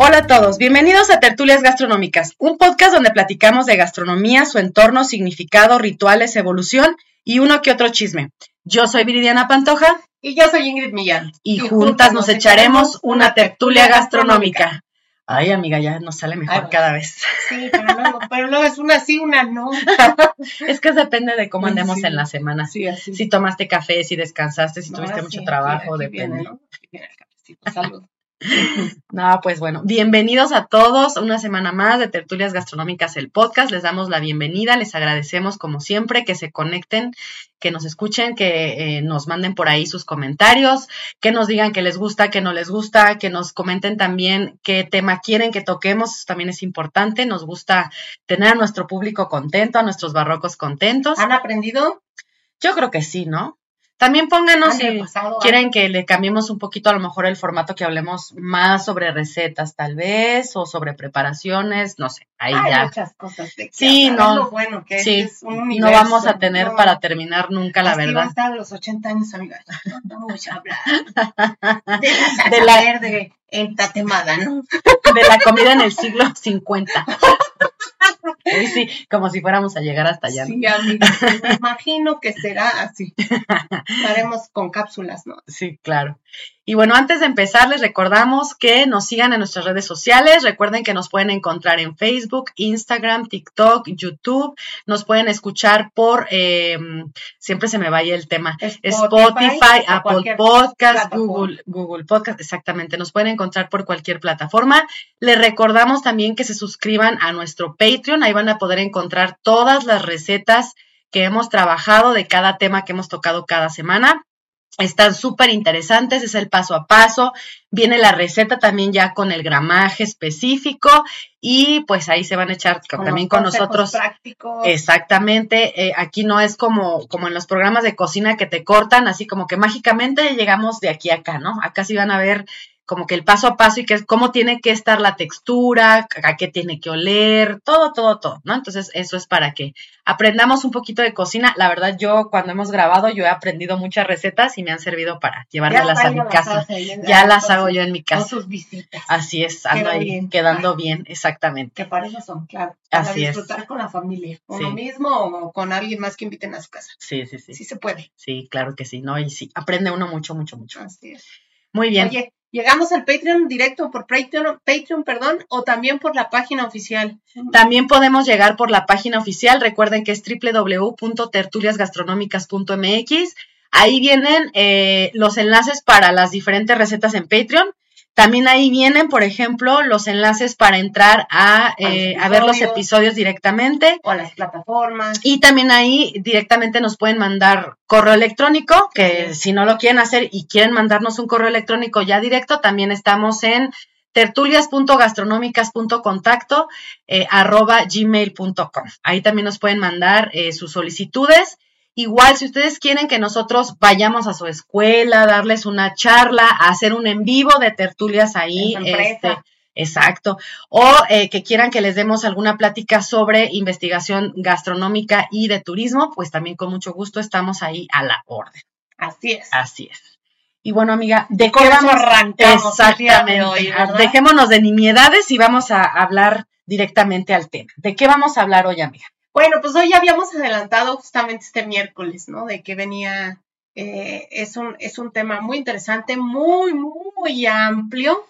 Hola a todos, bienvenidos a Tertulias Gastronómicas, un podcast donde platicamos de gastronomía, su entorno, significado, rituales, evolución y uno que otro chisme. Yo soy Viridiana Pantoja. Y yo soy Ingrid Millán. Y, juntas nos echaremos una tertulia gastronómica. Ay, amiga, ya nos sale mejor cada vez. Sí, pero luego, pero luego es una sí, una no. es que depende de cómo andemos en la semana. Sí, así. Si tomaste café, si descansaste, si tuviste mucho trabajo, depende. Viene, ¿no? Salud. No, pues bueno, bienvenidos a todos, una semana más de Tertulias Gastronómicas, el podcast. Les damos la bienvenida, les agradecemos como siempre que se conecten, que nos escuchen, que eh, nos manden por ahí sus comentarios, que nos digan que les gusta, que no les gusta, que nos comenten también qué tema quieren que toquemos, Eso también es importante. Nos gusta tener a nuestro público contento, a nuestros barrocos contentos. ¿Han aprendido? Yo creo que sí, ¿no? También pónganos si quieren que le cambiemos un poquito a lo mejor el formato que hablemos más sobre recetas tal vez o sobre preparaciones, no sé, ahí Hay ya. muchas cosas de sí, no, bueno que sí, es un no vamos a tener para terminar nunca la verdad. Va a los 80 años, amiga. No vamos a hablar de la, de verde en tatemada, ¿no? De la comida en el siglo 50. Sí, como si fuéramos a llegar hasta allá. Sí, me imagino que será así. Estaremos con cápsulas, ¿no? Sí, claro. Y bueno, antes de empezar, les recordamos que nos sigan en nuestras redes sociales. Recuerden que nos pueden encontrar en Facebook, Instagram, TikTok, YouTube. Nos pueden escuchar por, em, siempre se me vaya el tema, Spotify, Apple Podcast, Google, Google Podcast, exactamente. Nos pueden encontrar por cualquier plataforma. Les recordamos también que se suscriban a nuestro Patreon. Ahí van a poder encontrar todas las recetas que hemos trabajado de cada tema que hemos tocado cada semana. Están súper interesantes, es el paso a paso. Viene la receta también ya con el gramaje específico y pues ahí se van a echar también con nosotros. Prácticos. Exactamente. Eh, aquí no es como, como en los programas de cocina que te cortan, así como que mágicamente llegamos de aquí a acá, ¿no? Acá sí van a ver como que el paso a paso y que cómo tiene que estar la textura, a qué tiene que oler, todo, todo, todo, ¿no? Entonces, eso es para que aprendamos un poquito de cocina. La verdad, yo cuando hemos grabado, yo he aprendido muchas recetas y me han servido para llevármelas a mi casa. Ya las hago yo en mi casa. sus visitas. Así es, ando ahí quedando bien, exactamente. Que para eso son, claro. Para disfrutar con la familia, uno mismo o con alguien más que inviten a su casa. Sí, sí, sí. Sí se puede. Sí, claro que sí, ¿no? Y sí, aprende uno mucho, mucho, mucho. Así es. Muy bien. Oye, llegamos al Patreon directo por Patreon, Patreon, perdón, o también por la página oficial. También podemos llegar por la página oficial. Recuerden que es www.tertuliasgastronómicas.mx. Ahí vienen eh, los enlaces para las diferentes recetas en Patreon. También ahí vienen, por ejemplo, los enlaces para entrar a, eh, a ver los episodios directamente. O a las plataformas. Y también ahí directamente nos pueden mandar correo electrónico, que si no lo quieren hacer y quieren mandarnos un correo electrónico ya directo, también estamos en tertulias.gastronómicas.contacto eh, arroba gmail.com. Ahí también nos pueden mandar eh, sus solicitudes Igual, si ustedes quieren que nosotros vayamos a su escuela, darles una charla, hacer un en vivo de tertulias ahí, este, exacto, o eh, que quieran que les demos alguna plática sobre investigación gastronómica y de turismo, pues también con mucho gusto estamos ahí a la orden. Así es. Así es. Y bueno, amiga, ¿de qué vamos? arrancamos exactamente. Hoy, Dejémonos de nimiedades y vamos a hablar directamente al tema. ¿De qué vamos a hablar hoy, amiga? Bueno, pues hoy ya habíamos adelantado justamente este miércoles, ¿no? De que venía, eh, es, un, es un tema muy interesante, muy, muy amplio,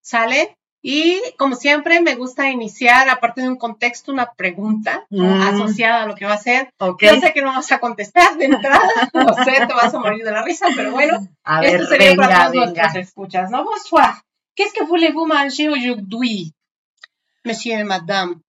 ¿sale? Y como siempre, me gusta iniciar, aparte de un contexto, una pregunta mm. asociada a lo que va a ser. Okay. Yo sé que no vas a contestar de entrada, no sé, te vas a morir de la risa, pero bueno, a esto ver, sería venga, para todos venga. nuestros escuchas, ¿no? Bonsoir. Qu'est-ce que voulez-vous manger aujourd'hui, monsieur et madame?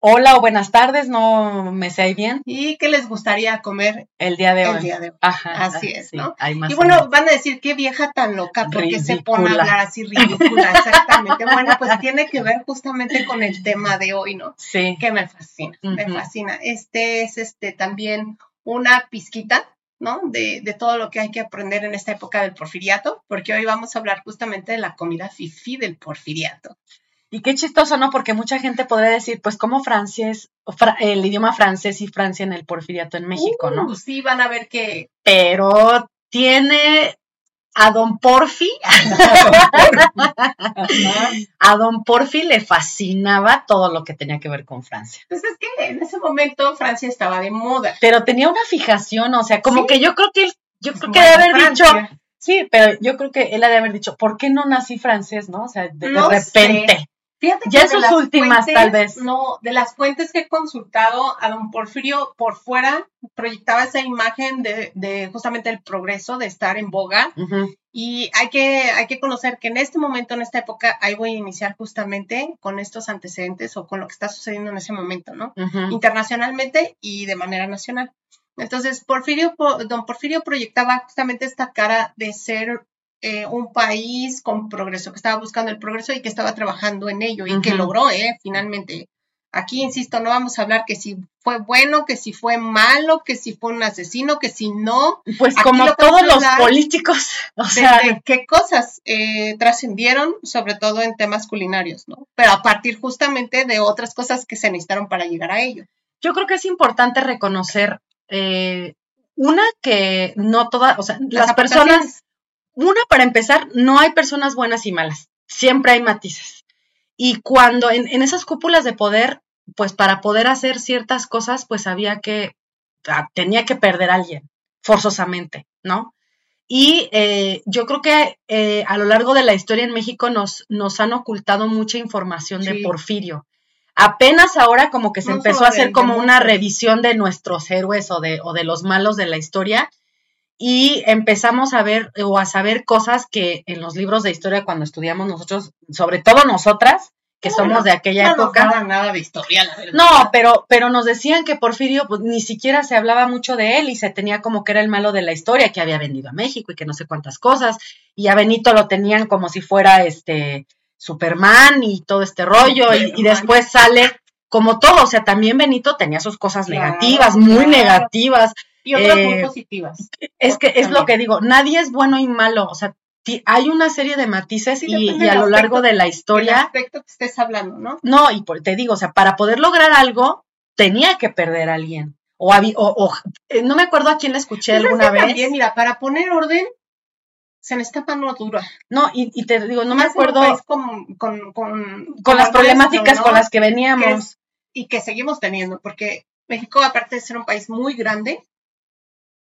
Hola o buenas tardes, no me sé ahí bien. ¿Y qué les gustaría comer el día de hoy? El día de hoy. Ajá, Así es, sí, ¿no? hay más Y bueno, van a decir, qué vieja tan loca, porque se pone a hablar así ridícula, exactamente. Bueno, pues tiene que ver justamente con el tema de hoy, ¿no? sí, Que me fascina, me fascina. Este es este también una pizquita, ¿no? De, de todo lo que hay que aprender en esta época del porfiriato, porque hoy vamos a hablar justamente de la comida fifí del porfiriato. Y qué chistoso, ¿no? Porque mucha gente podría decir, pues, como francés, fra- el idioma francés y Francia en el porfiriato en México, ¿no? Uh, sí, van a ver que Pero tiene a don Porfi, a don Porfi le fascinaba todo lo que tenía que ver con Francia. Pues es que en ese momento Francia estaba de moda. Pero tenía una fijación, o sea, como Sí. que yo creo que él, yo creo que debe haber dicho, sí, pero yo creo que él ha de haber dicho, ¿por qué no nací francés, no? O sea, de, de repente. Fíjate Ya que en de sus las últimas, fuentes- tal vez. No, de las fuentes que he consultado, a don Porfirio por fuera proyectaba esa imagen de, de justamente el progreso, de estar en boga. Y hay que, hay que conocer que en este momento, en esta época, ahí voy a iniciar justamente con estos antecedentes o con lo que está sucediendo en ese momento, ¿no? internacionalmente y de manera nacional. Entonces, Porfirio, po- don Porfirio proyectaba justamente esta cara de ser eh, un país con progreso, que estaba buscando el progreso y que estaba trabajando en ello y que logró, ¿eh? Finalmente. Aquí, insisto, no vamos a hablar que si fue bueno, que si fue malo, que si fue un asesino, que si no, Pues Aquí como lo todos los políticos, o sea, de qué cosas eh, trascendieron, sobre todo en temas culinarios, ¿no? Pero a partir justamente de otras cosas que se necesitaron para llegar a ello. yo creo que es importante reconocer, eh, una, que no todas, o sea, las, personas. Una, para empezar, no hay personas buenas y malas, siempre hay matices. Y cuando en, en esas cúpulas de poder, pues para poder hacer ciertas cosas, pues había que, ah, tenía que perder a alguien, forzosamente, ¿no? Y eh, yo creo que eh, a lo largo de la historia en México nos, nos han ocultado mucha información de. Porfirio. Apenas ahora como que se No empezó a hacer como una revisión de nuestros héroes o de, o de los malos de la historia y empezamos a ver o a saber cosas que en los libros de historia cuando estudiamos nosotros, sobre todo nosotras, que somos de aquella no época, daban nada de historia, la verdad. no, pero, pero nos decían que Porfirio pues, ni siquiera se hablaba mucho de él y se tenía como que era el malo de la historia, que había vendido a México y que no sé cuántas cosas, y a Benito lo tenían como si fuera este Superman y todo este rollo, y, y después sale como todo, o sea, también Benito tenía sus cosas Claro, negativas, muy claro. negativas, Y otras muy eh, positivas. es que es lo que digo, nadie es bueno y malo, o sea, hay una serie de matices Sí, y, a lo largo de la El historia aspecto que estés hablando, ¿no? no, y por- te digo, o sea, para poder lograr algo, tenía que perder a alguien. O, o- o- eh, no me acuerdo a quién le escuché Pues es alguna vez. También, mira, para poner orden, se necesita mano dura. No, y, y te digo, no me acuerdo Con, con, con, con las problemáticas ¿no? con las que Que veníamos. es- y que seguimos teniendo, porque México, aparte de ser un país muy grande,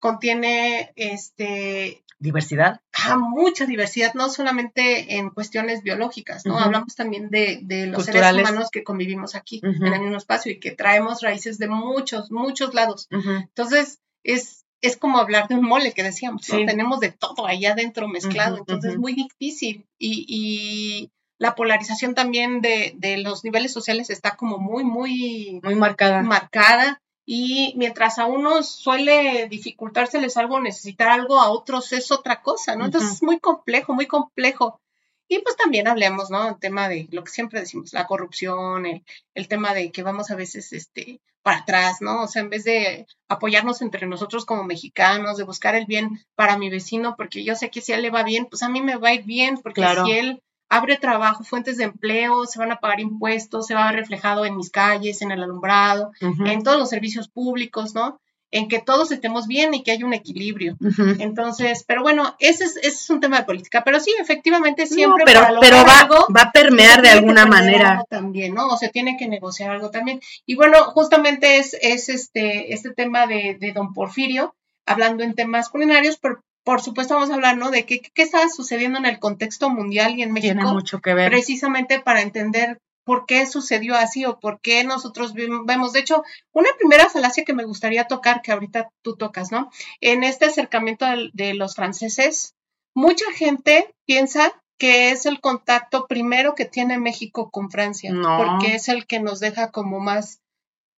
contiene este Diversidad. ah, mucha diversidad, no solamente en cuestiones biológicas, ¿no? Hablamos también de, de los Culturales. seres humanos que convivimos aquí en el mismo espacio y que traemos raíces de muchos, muchos lados. Entonces, es, es como hablar de un mole que decíamos, ¿no? Sí. Tenemos de todo allá adentro mezclado, entonces es muy difícil. Y, y la polarización también de, de los niveles sociales está como muy, muy Muy marcada. marcada. Y mientras a unos suele dificultárseles algo, necesitar algo, a otros es otra cosa, ¿no? Entonces es muy complejo, muy complejo. Y pues también hablemos, ¿no? El tema de lo que siempre decimos, la corrupción, el, el tema de que vamos a veces este, para atrás, ¿no? O sea, en vez de apoyarnos entre nosotros como mexicanos, de buscar el bien para mi vecino, porque yo sé que si a él le va bien, pues a mí me va a ir bien, porque Claro. si él abre trabajo, fuentes de empleo, se van a pagar impuestos, se va a ver reflejado en mis calles, en el alumbrado, en todos los servicios públicos, ¿no? En que todos estemos bien y que haya un equilibrio. Entonces, pero bueno, ese es, ese es un tema de política. Pero sí, efectivamente, siempre. No, pero, para pero va, algo, va a permear de alguna manera. También, ¿no? O se tiene que negociar algo también. Y bueno, justamente es, es este, este tema de, de don Porfirio, hablando en temas culinarios, pero por supuesto vamos a hablar, ¿no? De qué, qué estaba sucediendo en el contexto mundial y en México Tiene mucho que ver. precisamente para entender por qué sucedió así o por qué nosotros ve- vemos. De hecho, una primera falacia que me gustaría tocar, que ahorita tú tocas, ¿no? En este acercamiento de, los franceses, mucha gente piensa que es el contacto primero que tiene México con Francia, No. porque es el que nos deja como más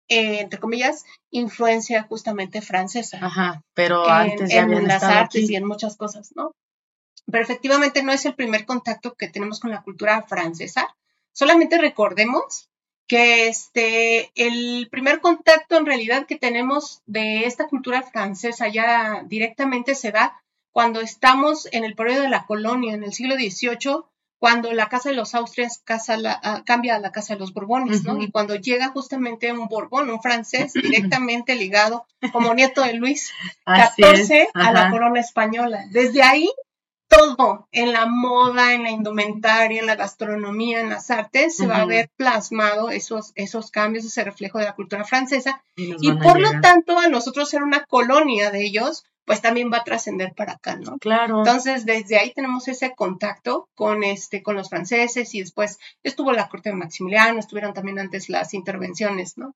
eh, entre comillas, influencia justamente francesa. Ajá, pero en, antes ya en las estado artes aquí. y en muchas cosas, ¿no? Pero efectivamente no es el primer contacto que tenemos con la cultura francesa. Solamente recordemos que este, el primer contacto en realidad que tenemos de esta cultura francesa ya directamente se da cuando estamos en el periodo de la colonia, en el siglo XVIII, cuando la Casa de los Austrias casa la- ah, cambia a la Casa de los Borbones, ¿no? Y cuando llega justamente un Borbón, un francés, directamente ligado como nieto de Luis Así 14 es, a la corona española. Desde ahí, todo en la moda, en la indumentaria, en la gastronomía, en las artes, se va a ver plasmado esos, esos cambios, ese reflejo de la cultura francesa. Y por lo tanto, a nosotros ser una colonia de ellos, pues también va a trascender para acá, ¿no? Claro. Entonces, desde ahí tenemos ese contacto con, este, con los franceses y después estuvo la corte de Maximiliano, estuvieron también antes las intervenciones, ¿no?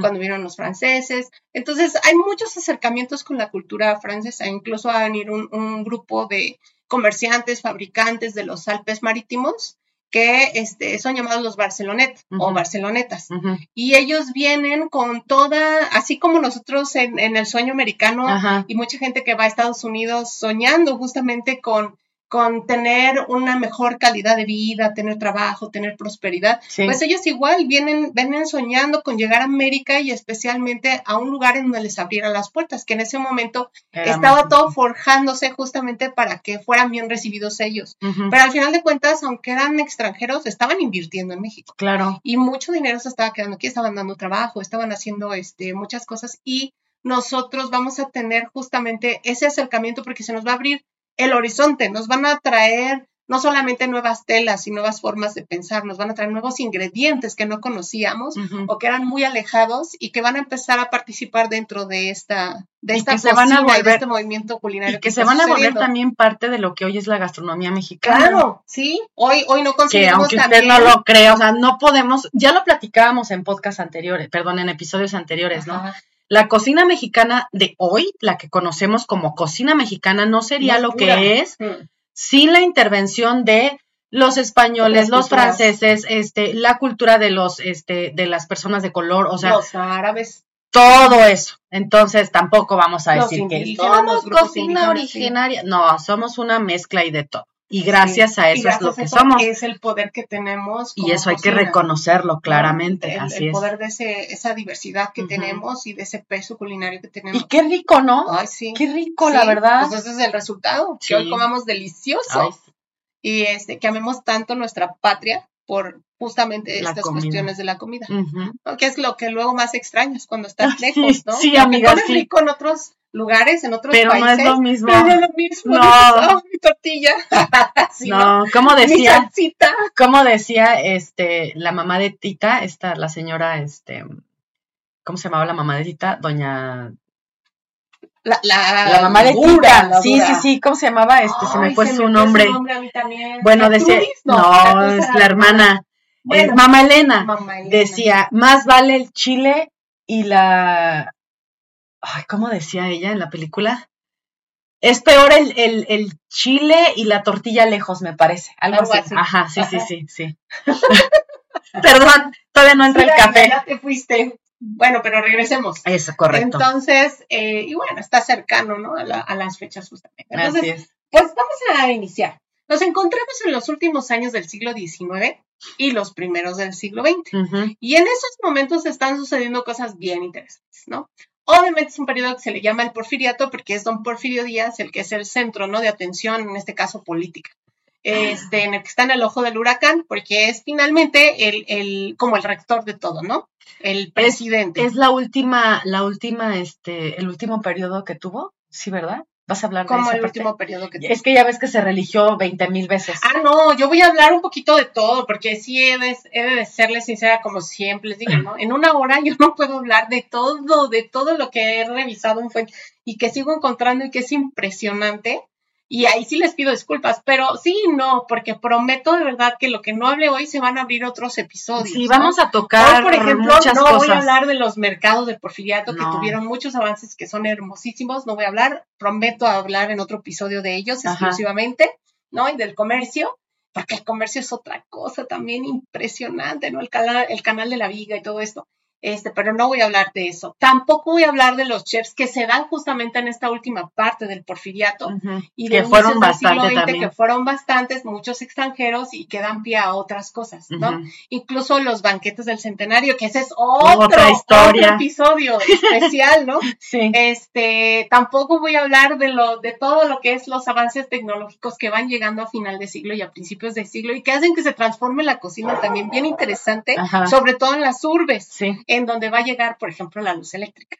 Cuando vieron los franceses. Entonces, hay muchos acercamientos con la cultura francesa. Incluso va a venir un, un grupo de comerciantes, fabricantes de los Alpes marítimos que este, son llamados los Barcelonet o. Barcelonetas. Y ellos vienen con toda, así como nosotros en, en el sueño americano Ajá. y mucha gente que va a Estados Unidos soñando justamente con, con tener una mejor calidad de vida, tener trabajo, tener prosperidad. Sí. Pues ellos igual vienen, vienen soñando con llegar a América y especialmente a un lugar en donde les abrieran las puertas, que en ese momento Era estaba todo forjándose justamente para que fueran bien recibidos ellos. Pero al final de cuentas, aunque eran extranjeros, estaban invirtiendo en México Claro. y mucho dinero se estaba quedando aquí, estaban dando trabajo, estaban haciendo este, muchas cosas y nosotros vamos a tener justamente ese acercamiento porque se nos va a abrir el horizonte, nos van a traer no solamente nuevas telas y nuevas formas de pensar, nos van a traer nuevos ingredientes que no conocíamos o que eran muy alejados y que van a empezar a participar dentro de esta de Y esta que se van a de este movimiento culinario Y que se van a volver también parte de lo que hoy es la gastronomía mexicana. Claro, sí, hoy hoy no Que conseguimos aunque usted también no lo crea, o sea, no podemos, ya lo platicábamos en podcasts anteriores, perdón, en episodios anteriores, ¿no? La cocina mexicana de hoy, la que conocemos como cocina mexicana, no sería Más lo pura. que es Mm. sin la intervención de los españoles, los franceses, este, la cultura de los, este, de las personas de color, o sea, los árabes todo eso. Entonces tampoco vamos a Los decir que somos cocina sí. originaria. No, somos una mezcla y de todo. Y gracias a eso es lo que eso somos. Es el poder que tenemos. Y eso hay que reconocerlo ¿no? claramente. El, así el es. poder de ese, esa diversidad que tenemos y de ese peso culinario que tenemos. Y qué rico, ¿no? Ay, sí. Qué rico, Sí, la verdad. Pues ese es el resultado. Sí. Que hoy comamos delicioso. Ay, Y este, que amemos tanto nuestra patria por justamente La estas comida. cuestiones de la comida. Que es lo que luego más extrañas cuando estás lejos, ¿no? sí, amiga, rico en otros lugares, en otros Pero no países. es lo mismo. Pero no es lo mismo. No. dices, "Oh, mi tortilla. Sí, No, ¿cómo Mi decía? salsita. ¿Cómo decía este la mamá de Tita, esta, la señora, este, ¿cómo se llamaba la mamá de Tita? Doña La, la, la mamá de dura, Tita. Sí, sí, sí, ¿cómo se llamaba? Este, se me fue se su me nombre. a mí también. Bueno, decía, no, es la hermana, Bueno, es mamá Elena. mamá Elena. Decía, más vale el chile y la, ay, ¿cómo decía ella en la película? Es peor el, el, el chile y la tortilla lejos, me parece. Algo, Algo así. así. Ajá, sí, sí, Ajá. sí, sí. Perdón, todavía no entra el café. Ya te fuiste. Bueno, pero regresemos. Eso, correcto. Entonces, eh, y bueno, está cercano, ¿no? A, la- a las fechas justamente. Entonces, Así es. Pues vamos a iniciar. Nos encontramos en los últimos años del siglo XIX y los primeros del siglo XX. Y en esos momentos están sucediendo cosas bien interesantes, ¿no? Obviamente es un periodo que se le llama el porfiriato porque es don Porfirio Díaz el que es el centro, ¿no? De atención, en este caso política. Este, en el que está en el ojo del huracán, porque es finalmente el, el, como el rector de todo, ¿no? El presidente. Es la última, la última, este, el último periodo que tuvo, sí, ¿verdad? ¿Vas a hablar de como el parte? último periodo que Es que ya ves que se religió 20 mil veces. Ah, no, yo voy a hablar un poquito de todo, porque sí he de, he de serles sincera, como siempre les digo, ¿no? En una hora yo no puedo hablar de todo, de todo lo que he revisado en fuente y que sigo encontrando y que es impresionante. Y ahí sí les pido disculpas, pero sí, no, porque prometo de verdad que lo que no hable hoy se van a abrir otros episodios. sí, ¿no? vamos a tocar Hoy, por ejemplo, muchas no cosas. voy a hablar de los mercados del porfiriato que tuvieron muchos avances que son hermosísimos. No voy a hablar, prometo hablar en otro episodio de ellos Ajá. exclusivamente, ¿no? Y del comercio, porque el comercio es otra cosa también impresionante, ¿no? El canal, el canal de la viga y todo esto. Este, pero no voy a hablar de eso. Tampoco voy a hablar de los chefs que se dan justamente en esta última parte del porfiriato y de que fueron bastantes que fueron bastantes, muchos extranjeros y que dan pie a otras cosas, ¿no? Incluso los banquetes del centenario, que ese es otro, Otra historia. episodio especial, ¿no? sí. Este, tampoco voy a hablar de lo de todo lo que es los avances tecnológicos que van llegando a final de siglo y a principios de siglo y que hacen que se transforme la cocina también bien interesante, sobre todo en las urbes. Sí en donde va a llegar, por ejemplo, la luz eléctrica,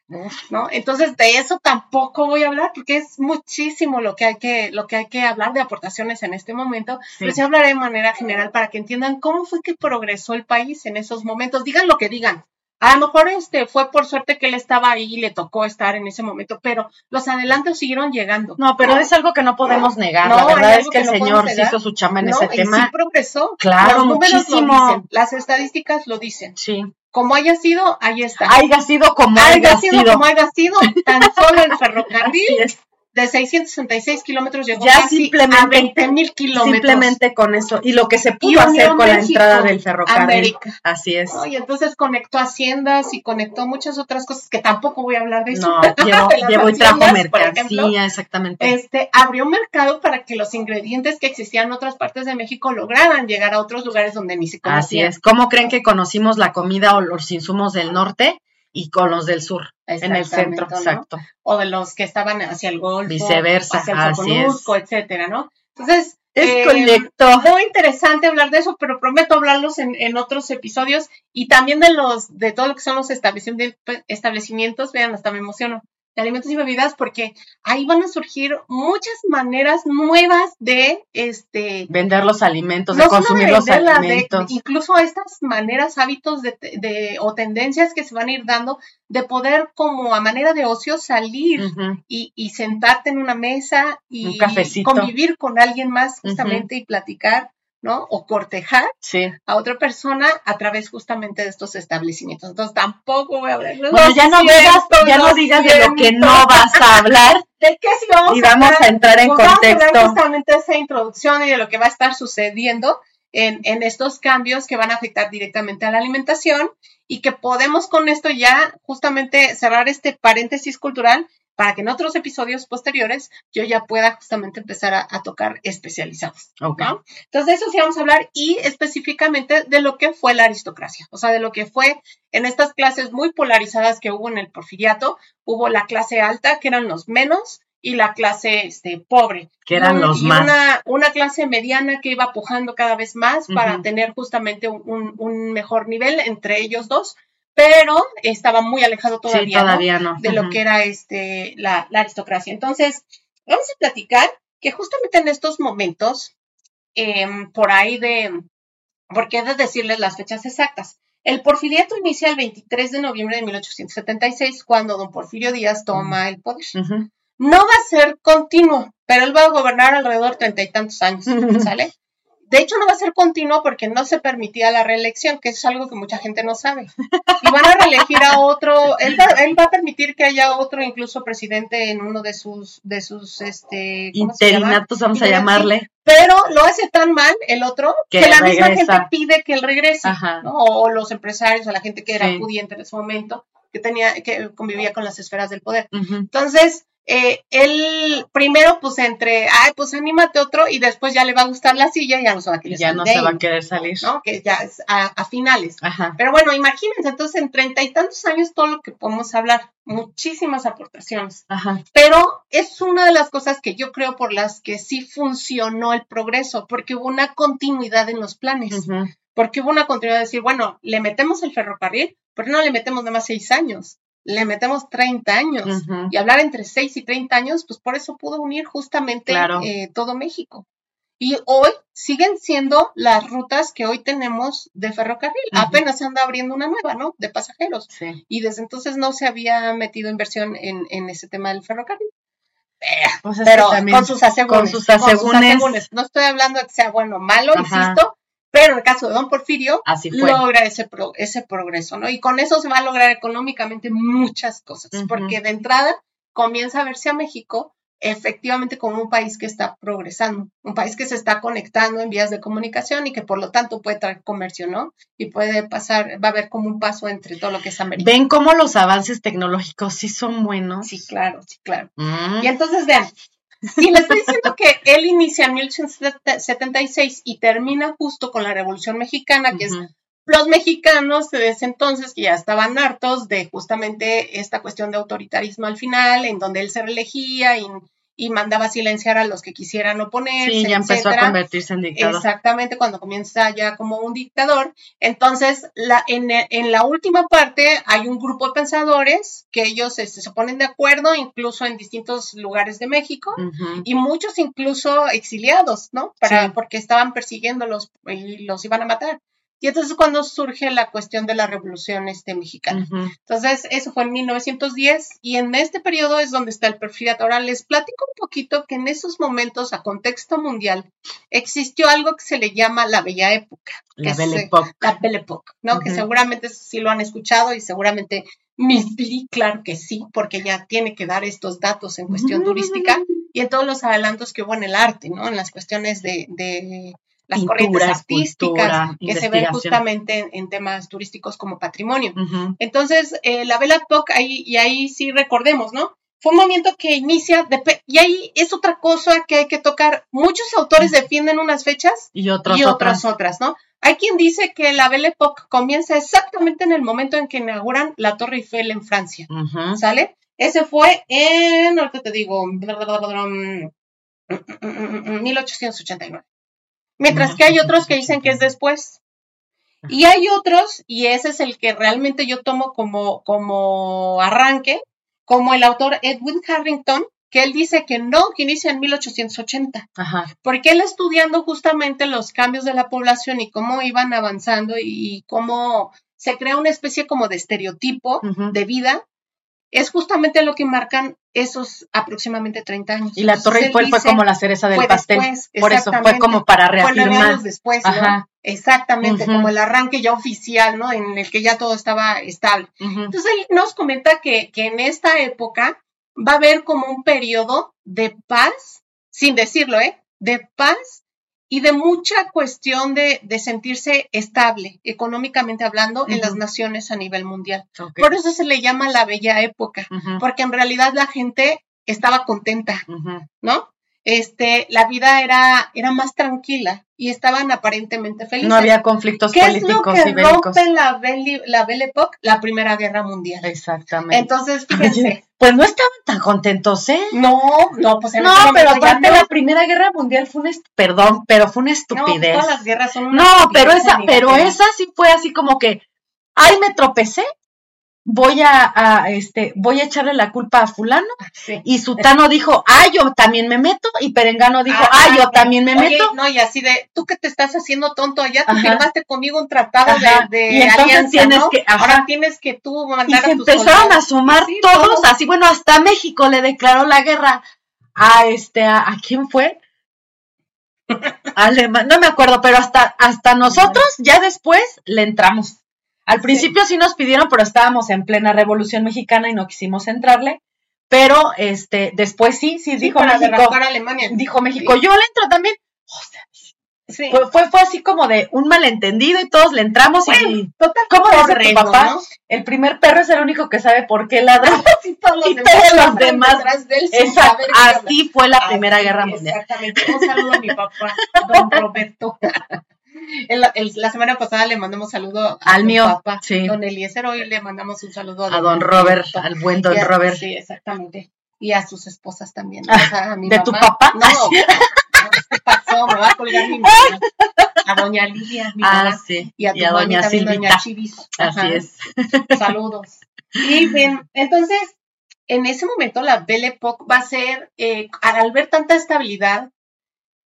¿no? Entonces, de eso tampoco voy a hablar porque es muchísimo lo que hay que, lo que, hay que hablar de aportaciones en este momento, pero sí hablaré de manera general para que entiendan cómo fue que progresó el país en esos momentos. Digan lo que digan, a lo mejor este fue por suerte que él estaba ahí y le tocó estar en ese momento, pero los adelantos siguieron llegando. No, pero es algo que no podemos negar. la verdad es que, el señor se hizo su chamba en ese tema. Sí progresó. Claro, muchísimo. Las estadísticas lo dicen. Sí. Como haya sido, ahí está. Haya sido como haya, sido. como haya sido, tan solo el ferrocarril de 666 kilómetros llegó ya casi simplemente, a 20 mil kilómetros. Simplemente con eso. Y lo que se pudo hacer con la entrada del ferrocarril. América. Así es. Y entonces conectó haciendas y conectó muchas otras cosas que tampoco voy a hablar de eso. No, llevó, y trajo mercancía, exactamente. Este, abrió mercado para que los ingredientes que existían en otras partes de México lograran llegar a otros lugares donde ni se conocían. Así es. ¿Cómo creen que conocimos la comida o los insumos del norte? y con los del sur, en el centro, exacto. O de los que estaban hacia el Golfo, viceversa, hacia el Soconusco, etcétera, ¿no? Entonces, es eh, muy interesante hablar de eso, pero prometo hablarlos en, en, otros episodios y también de los, de todo lo que son los establecimientos, vean, hasta me emociono, de alimentos y bebidas porque ahí van a surgir muchas maneras nuevas de este vender los alimentos, de consumir los alimentos. incluso estas maneras, hábitos de, o tendencias que se van a ir dando de poder como a manera de ocio salir y, y, sentarte en una mesa y, convivir con alguien más justamente y platicar ¿no? O cortejar a otra persona a través justamente de estos establecimientos. Entonces tampoco voy a hablar. Bueno, ya no digas, ya no digas de lo que no vas a hablar. ¿De qué sí vamos y vamos a, entrar en contexto. Vamos a justamente esa introducción y de lo que va a estar sucediendo en, en estos cambios que van a afectar directamente a la alimentación y que podemos con esto ya justamente cerrar este paréntesis cultural para que en otros episodios posteriores yo ya pueda justamente empezar a, tocar especializados. Entonces, de eso sí vamos a hablar y específicamente de lo que fue la aristocracia, o sea, de lo que fue en estas clases muy polarizadas que hubo en el porfiriato, hubo la clase alta, que eran los menos, y la clase este, pobre. Que eran los más. Una, una, clase mediana que iba pujando cada vez más para tener justamente un, un, mejor nivel entre ellos dos pero estaba muy alejado todavía, de lo que era este, la, aristocracia. Entonces, vamos a platicar que justamente en estos momentos, em, por ahí de, porque he de decirles las fechas exactas. El porfiriato inicia el 23 de noviembre de 1876, cuando don Porfirio Díaz toma el poder. No va a ser continuo, pero él va a gobernar alrededor de treinta y tantos años, ¿sale? De hecho, no va a ser continuo porque no se permitía la reelección, que es algo que mucha gente no sabe. Y van a reelegir a otro, él va, a permitir que haya otro incluso presidente en uno de sus, de sus, este, interinatos, vamos a llamarle. Pero lo hace tan mal el otro que, la misma gente pide que él regrese, ¿no? o, los empresarios, o la gente que era pudiente en ese momento, que tenía, que convivía con las esferas del poder. Entonces, eh, él primero pues entre, ay, pues anímate otro y después ya le va a gustar la silla y ya no se va a querer ya no se va a querer salir. ¿no? Que ya es a, finales. Pero bueno, imagínense, entonces en treinta y tantos años todo lo que podemos hablar, muchísimas aportaciones. Pero es una de las cosas que yo creo por las que sí funcionó el progreso, porque hubo una continuidad en los planes. Porque hubo una continuidad de decir, bueno, le metemos el ferrocarril, pero no le metemos nada más seis años le metemos 30 años y hablar entre 6 y 30 años, pues por eso pudo unir justamente eh, todo México. Y hoy siguen siendo las rutas que hoy tenemos de ferrocarril. Apenas se anda abriendo una nueva, ¿no? De pasajeros. Y desde entonces no se había metido inversión en, en ese tema del ferrocarril. Pues pero con sus asegúnes. Con sus asegúnes. No estoy hablando de que sea bueno o malo, insisto, pero en el caso de Don Porfirio, logra ese, ese progreso, ¿no? Y con eso se va a lograr económicamente muchas cosas, porque de entrada comienza a verse a México efectivamente como un país que está progresando, un país que se está conectando en vías de comunicación y que por lo tanto puede traer comercio, ¿no? Y puede pasar, va a haber como un paso entre todo lo que es América. ¿Ven cómo los avances tecnológicos sí son buenos? Sí, claro, sí, claro. Mm. Y entonces vean, si le estoy diciendo que él inicia en 1876 y termina justo con la Revolución Mexicana, que es los mexicanos desde ese entonces que ya estaban hartos de justamente esta cuestión de autoritarismo al final, en donde él se reelegía y, mandaba silenciar a los que quisieran oponerse. Sí, ya empezó a convertirse en dictador. Exactamente, cuando comienza ya como un dictador. Entonces, la, en, en la última parte hay un grupo de pensadores que ellos este, se ponen de acuerdo, incluso en distintos lugares de México, y muchos incluso exiliados, ¿no? Para, Porque estaban persiguiéndolos y los iban a matar. Y entonces cuando surge la cuestión de la revolución este, mexicana. Entonces, eso fue en 1910 y en este periodo es donde está el perfil. Ahora les platico un poquito que en esos momentos, a contexto mundial, existió algo que se le llama la Bella Época. La Belle Époque. La Belle Époque, ¿no? Que seguramente sí lo han escuchado y seguramente Miss claro que sí, porque ya tiene que dar estos datos en cuestión turística y en todos los adelantos que hubo en el arte, ¿no? En las cuestiones de las corrientes artísticas que se ven justamente en, temas turísticos como patrimonio. Entonces, eh, la Belle Époque, ahí, y ahí sí recordemos, ¿no? Fue un movimiento que inicia, y ahí es otra cosa que hay que tocar. Muchos autores defienden unas fechas y otras, y otras, otras, ¿no? Hay quien dice que la Belle Époque comienza exactamente en el momento en que inauguran la Torre Eiffel en Francia, ¿sale? Ese fue en, ahorita te digo, 1889. Mientras que hay otros que dicen que es después. Y hay otros, y ese es el que realmente yo tomo como, como arranque, como el autor Edwin Harrington, que él dice que no, que inicia en 1880. Ajá. Porque él estudiando justamente los cambios de la población y cómo iban avanzando y, cómo se crea una especie como de estereotipo de vida, es justamente lo que marcan esos aproximadamente 30 años. Y la Torre Eiffel fue como la cereza del pastel. por eso fue como para reafirmar. después, ¿no? Exactamente, como el arranque ya oficial, ¿no? En el que ya todo estaba estable. Entonces él nos comenta que, que en esta época va a haber como un periodo de paz, sin decirlo, ¿eh? De paz y de mucha cuestión de, sentirse estable, económicamente hablando, en las naciones a nivel mundial. Por eso se le llama la bella época, porque en realidad la gente estaba contenta, ¿no? Este, la vida era, era más tranquila y estaban aparentemente felices. No había conflictos políticos es lo que rompe la Belle, la Belle Époque? La Primera Guerra Mundial. Exactamente. Entonces, fíjense. pues no estaban tan contentos, ¿eh? No, no, pues No, pero aparte la Primera Guerra Mundial fue una, perdón, pero fue una estupidez. No, todas las guerras son una No, pero esa, pero esa sí fue así como que, ay, me tropecé voy a, este, voy a echarle la culpa a fulano. Y Sutano dijo, ah, yo también me meto. Y Perengano dijo, ah, yo también me meto. No, y así de, tú que te estás haciendo tonto allá, tú firmaste conmigo un tratado de, y entonces tienes que, ahora tienes que tú mandar y se empezaron a sumar todos, así, bueno, hasta México le declaró la guerra a este, a, ¿a quién fue? Alemán, no me acuerdo, pero hasta, hasta nosotros ya después le entramos. Al principio sí. nos pidieron, pero estábamos en plena revolución mexicana y no quisimos entrarle. Pero este, después sí, sí, dijo México. Dijo México, yo le entro también. fue, fue, así como de un malentendido y todos le entramos y total, ¿cómo dice tu papá? El primer perro es el único que sabe por qué ladra y todos los y demás, todos los demás exacto, así fue la Primera Guerra Mundial. Exactamente. Un saludo a mi papá, don Roberto. La semana pasada le mandamos saludo al mío, papá, sí. don Eliezer. Hoy le mandamos un saludo a don, Robert, al buen don Robert. Sí, exactamente. Y a sus esposas también. Ah, ¿De tu papá? No, ¿qué pasó? Me va a colgar mi mamá. A doña Lidia, mi ah, Sí. Y a tu doña también, doña Chivis. Así es. Saludos. Y bien, entonces, en ese momento la Belle Époque va a ser, eh, al ver tanta estabilidad,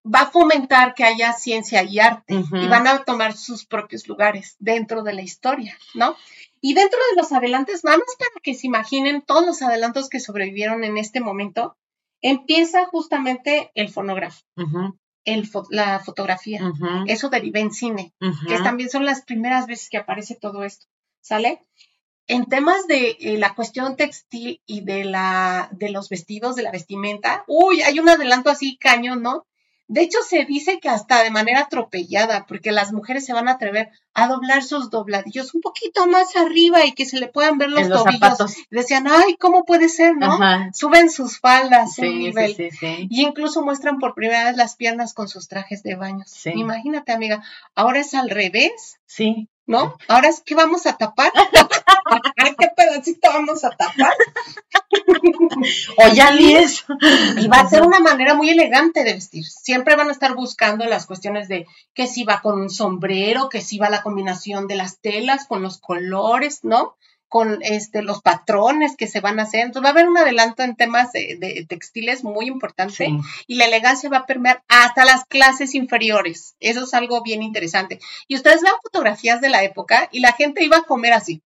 va a fomentar que haya ciencia y arte y van a tomar sus propios lugares dentro de la historia, ¿no? Y dentro de los adelantos, vamos para que se imaginen todos los adelantos que sobrevivieron en este momento, empieza justamente el fonógrafo, el la fotografía, eso deriva en cine, que también son las primeras veces que aparece todo esto, ¿sale? en temas de eh, la cuestión textil y de la de los vestidos, de la vestimenta, uy, hay un adelanto así cañón, ¿no? De hecho, se dice que hasta de manera atropellada, porque las mujeres se van a atrever a doblar sus dobladillos un poquito más arriba y que se le puedan ver los, tobillos. zapatos. Decían, ay, ¿cómo puede ser, no? Ajá. Suben sus faldas un nivel. sí, sí, sí. Y incluso muestran por primera vez las piernas con sus trajes de baño. Sí. Imagínate, amiga, ahora es al revés, Sí. ¿no? Ahora es que vamos a tapar. ¿Qué pedacito vamos a tapar? O ya ni eso. Y va a ser una manera muy elegante de vestir. Siempre van a estar buscando las cuestiones de que si va con un sombrero, que si va la combinación de las telas con los colores, ¿no? Con este, los patrones que se van a hacer. Entonces va a haber un adelanto en temas de, de textiles muy importante Sí. y la elegancia va a permear hasta las clases inferiores. Eso es algo bien interesante. Y ustedes vean fotografías de la época y la gente iba a comer así,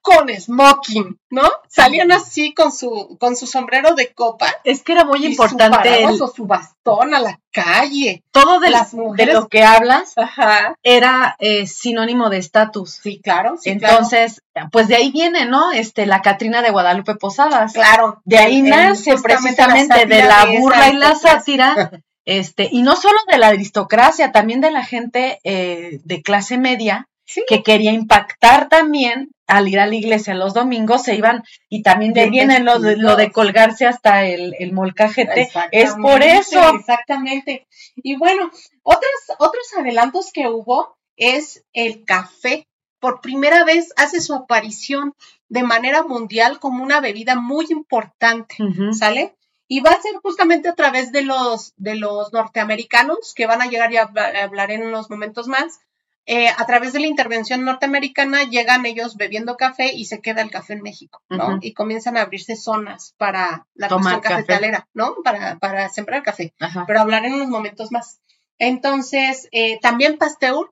con smoking, ¿no? Salían así con su, con su sombrero de copa. Es que era muy y su importante paraguas el- o su bastón a la calle. todo de, las de mujeres- lo que hablas Ajá. era eh, sinónimo de estatus. Sí, claro, sí, claro. Entonces, pues de ahí viene, ¿no? Este, la Catrina de Guadalupe Posadas. Claro. De ahí El- nace la precisamente de la de burla y la sátira, este, y no solo de la aristocracia, también de la gente eh, de clase media Sí. que quería impactar también al ir a la iglesia los domingos, se iban, y también de viene lo de, lo de colgarse hasta el, el molcajete, es por eso. Exactamente. Y bueno, otros, otros adelantos que hubo es el café. Por primera vez hace su aparición de manera mundial como una bebida muy importante. ¿sale? Y va a ser justamente a través de los, de los norteamericanos, que van a llegar y habla- hablaré en unos momentos más. Eh, a través de la intervención norteamericana llegan ellos bebiendo café y se queda el café en México, ¿no? Y comienzan a abrirse zonas para la Tomar cuestión café. cafetalera, ¿no? Para, para sembrar café, Ajá. pero hablaré en unos momentos más. Entonces, eh, también Pasteur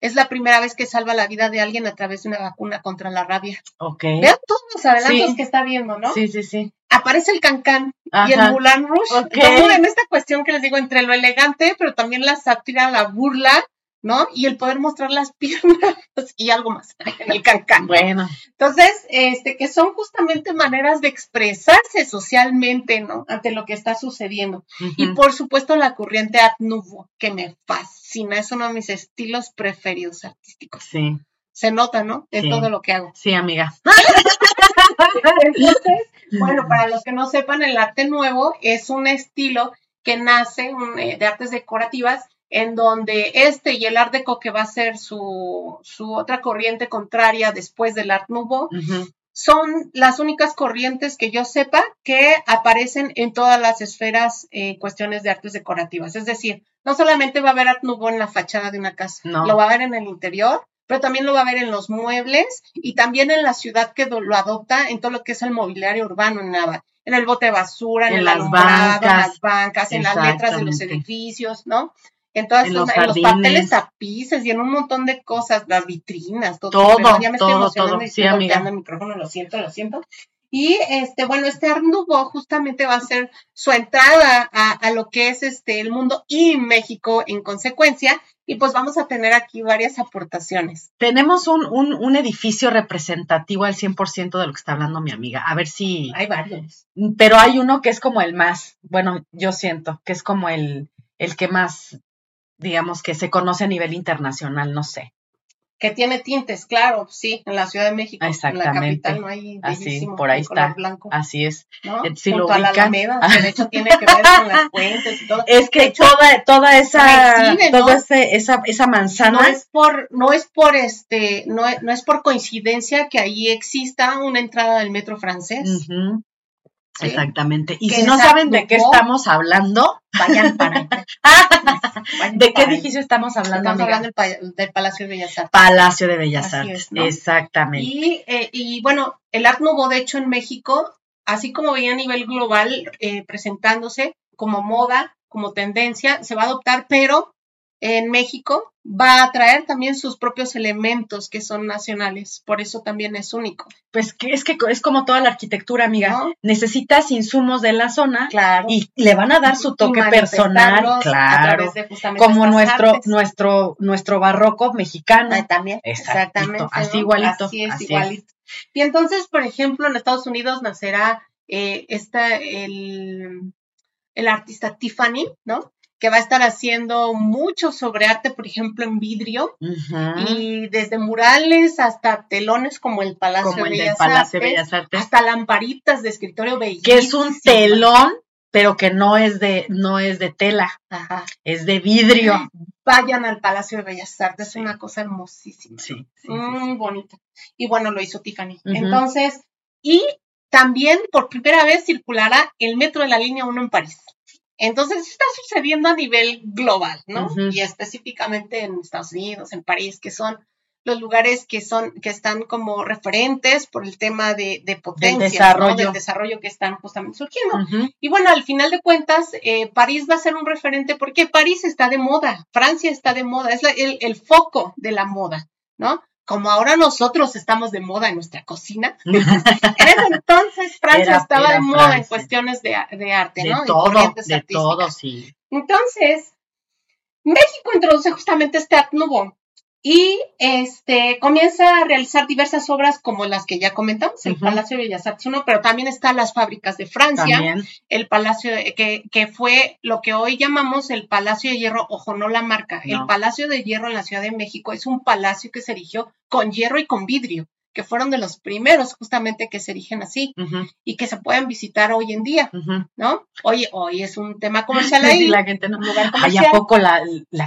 es la primera vez que salva la vida de alguien a través de una vacuna contra la rabia. Ok. Vean todos los adelantos Sí. que está viendo, ¿no? Sí, sí, sí. Aparece el cancán y el. Moulin Rouge. Ok. Todo en esta cuestión que les digo, entre lo elegante, pero también la sátira, la burla, ¿no? Y el poder mostrar las piernas y algo más, el cancán. Bueno, Entonces, este, que son justamente maneras de expresarse socialmente, ¿no? Ante lo que está sucediendo. Y por supuesto la corriente Art Nouveau, que me fascina, es uno de mis estilos preferidos artísticos. sí, Se nota, ¿no? En Sí. todo lo que hago. sí, amiga. Entonces, bueno, para los que no sepan, el arte nuevo es un estilo que nace un, eh, de artes decorativas en donde este y el Art Deco, que va a ser su, su otra corriente contraria después del Art Nouveau, son las únicas corrientes que yo sepa que aparecen en todas las esferas eh, cuestiones de artes decorativas. Es decir, no solamente va a haber Art Nouveau en la fachada de una casa, No. lo va a ver en el interior, pero también lo va a ver en los muebles y también en la ciudad que lo adopta en todo lo que es el mobiliario urbano, en, la- en el bote de basura, en, En el las alumbrado, en las bancas, en las letras de los edificios, ¿no? En todas En los en los papeles tapices y en un montón de cosas, las vitrinas, todo. Todo, ya me estoy emocionando todo. y estoy golpeando el micrófono, lo siento, lo siento. Y este, bueno, este Art Nouveau justamente va a ser su entrada a, a lo que es este el mundo y México en consecuencia. Y pues vamos a tener aquí varias aportaciones. Tenemos un, un, un edificio representativo al 100% de lo que está hablando mi amiga. A ver si... Hay varios. Pero hay uno que es como el más, bueno, yo siento que es como el, el que más, digamos, que se conoce a nivel internacional, no sé. Que tiene tintes, claro, sí, en la Ciudad de México. En la Exactamente. capital no hay Así, bellísimo por ahí está. blanco, Así es. ¿no? Eh, si lo a la. Alameda, que de hecho tiene que ver con las fuentes y todo. Es que hecho, toda, toda esa, recibe, ¿no? toda esa, esa manzana, no es por no es por este no no es por coincidencia que ahí exista una entrada del metro francés Ujú, ¿sí? exactamente. Y si no saben de qué estamos hablando, vayan para allá. Vayan ¿de qué para edificio estamos hablando? estamos amiga? hablando del, pa- del Palacio de Bellas Artes Palacio de Bellas Así Artes. es, ¿no? Exactamente. y, eh, y bueno el Art Nouveau de hecho en México así como veía a nivel global eh, presentándose como moda como tendencia se va a adoptar pero en México va a traer también sus propios elementos que son nacionales por eso también es único Pues que es que es como toda la arquitectura, amiga. ¿no? Necesitas insumos de la zona claro y le van a dar su toque personal, claro. de Como nuestro, artes. nuestro, nuestro barroco mexicano. También, Exactito, exactamente. así igualito, Así es, así es. igualito. Y entonces, por ejemplo, en Estados Unidos nacerá eh, esta, el, el artista Tiffany, ¿no? Que va a estar haciendo mucho sobre arte, por ejemplo, en vidrio, y desde murales hasta telones como el Palacio, de, Bellas Artes, hasta lamparitas de escritorio bellísimas. Que es un telón, pero que no es de, no es de tela, es de vidrio. Vayan al Palacio de Bellas Artes, es una cosa hermosísima. Sí, muy bonita. Y bueno, lo hizo Tiffany. Entonces, y también por primera vez circulará el metro de la línea 1 en París. Entonces está sucediendo a nivel global, ¿no? Y específicamente en Estados Unidos, en París, que son los lugares que son, que están como referentes por el tema de, de potencia, del desarrollo. del desarrollo que están justamente surgiendo. Y bueno, al final de cuentas, eh, París va a ser un referente porque París está de moda, Francia está de moda, es el, el foco de la moda, ¿no? Como ahora nosotros estamos de moda en nuestra cocina, en ese entonces Francia estaba de moda en cuestiones de, arte, de ¿no? Todo, de todo, sí. Entonces, México introduce justamente este Art Nouveau y este, comienza a realizar diversas obras como las que ya comentamos, el Palacio de Bellas Artes 1, pero también están las fábricas de Francia, el Palacio, que, que, fue lo que hoy llamamos el Palacio de Hierro, ojo, no la marca, el Palacio de Hierro en la Ciudad de México es un palacio que se erigió con hierro y con vidrio que fueron de los primeros justamente que se erigen así y que se pueden visitar hoy en día, ¿no? Hoy, hoy es un tema comercial ahí. la gente no. ¿Hay a poco la,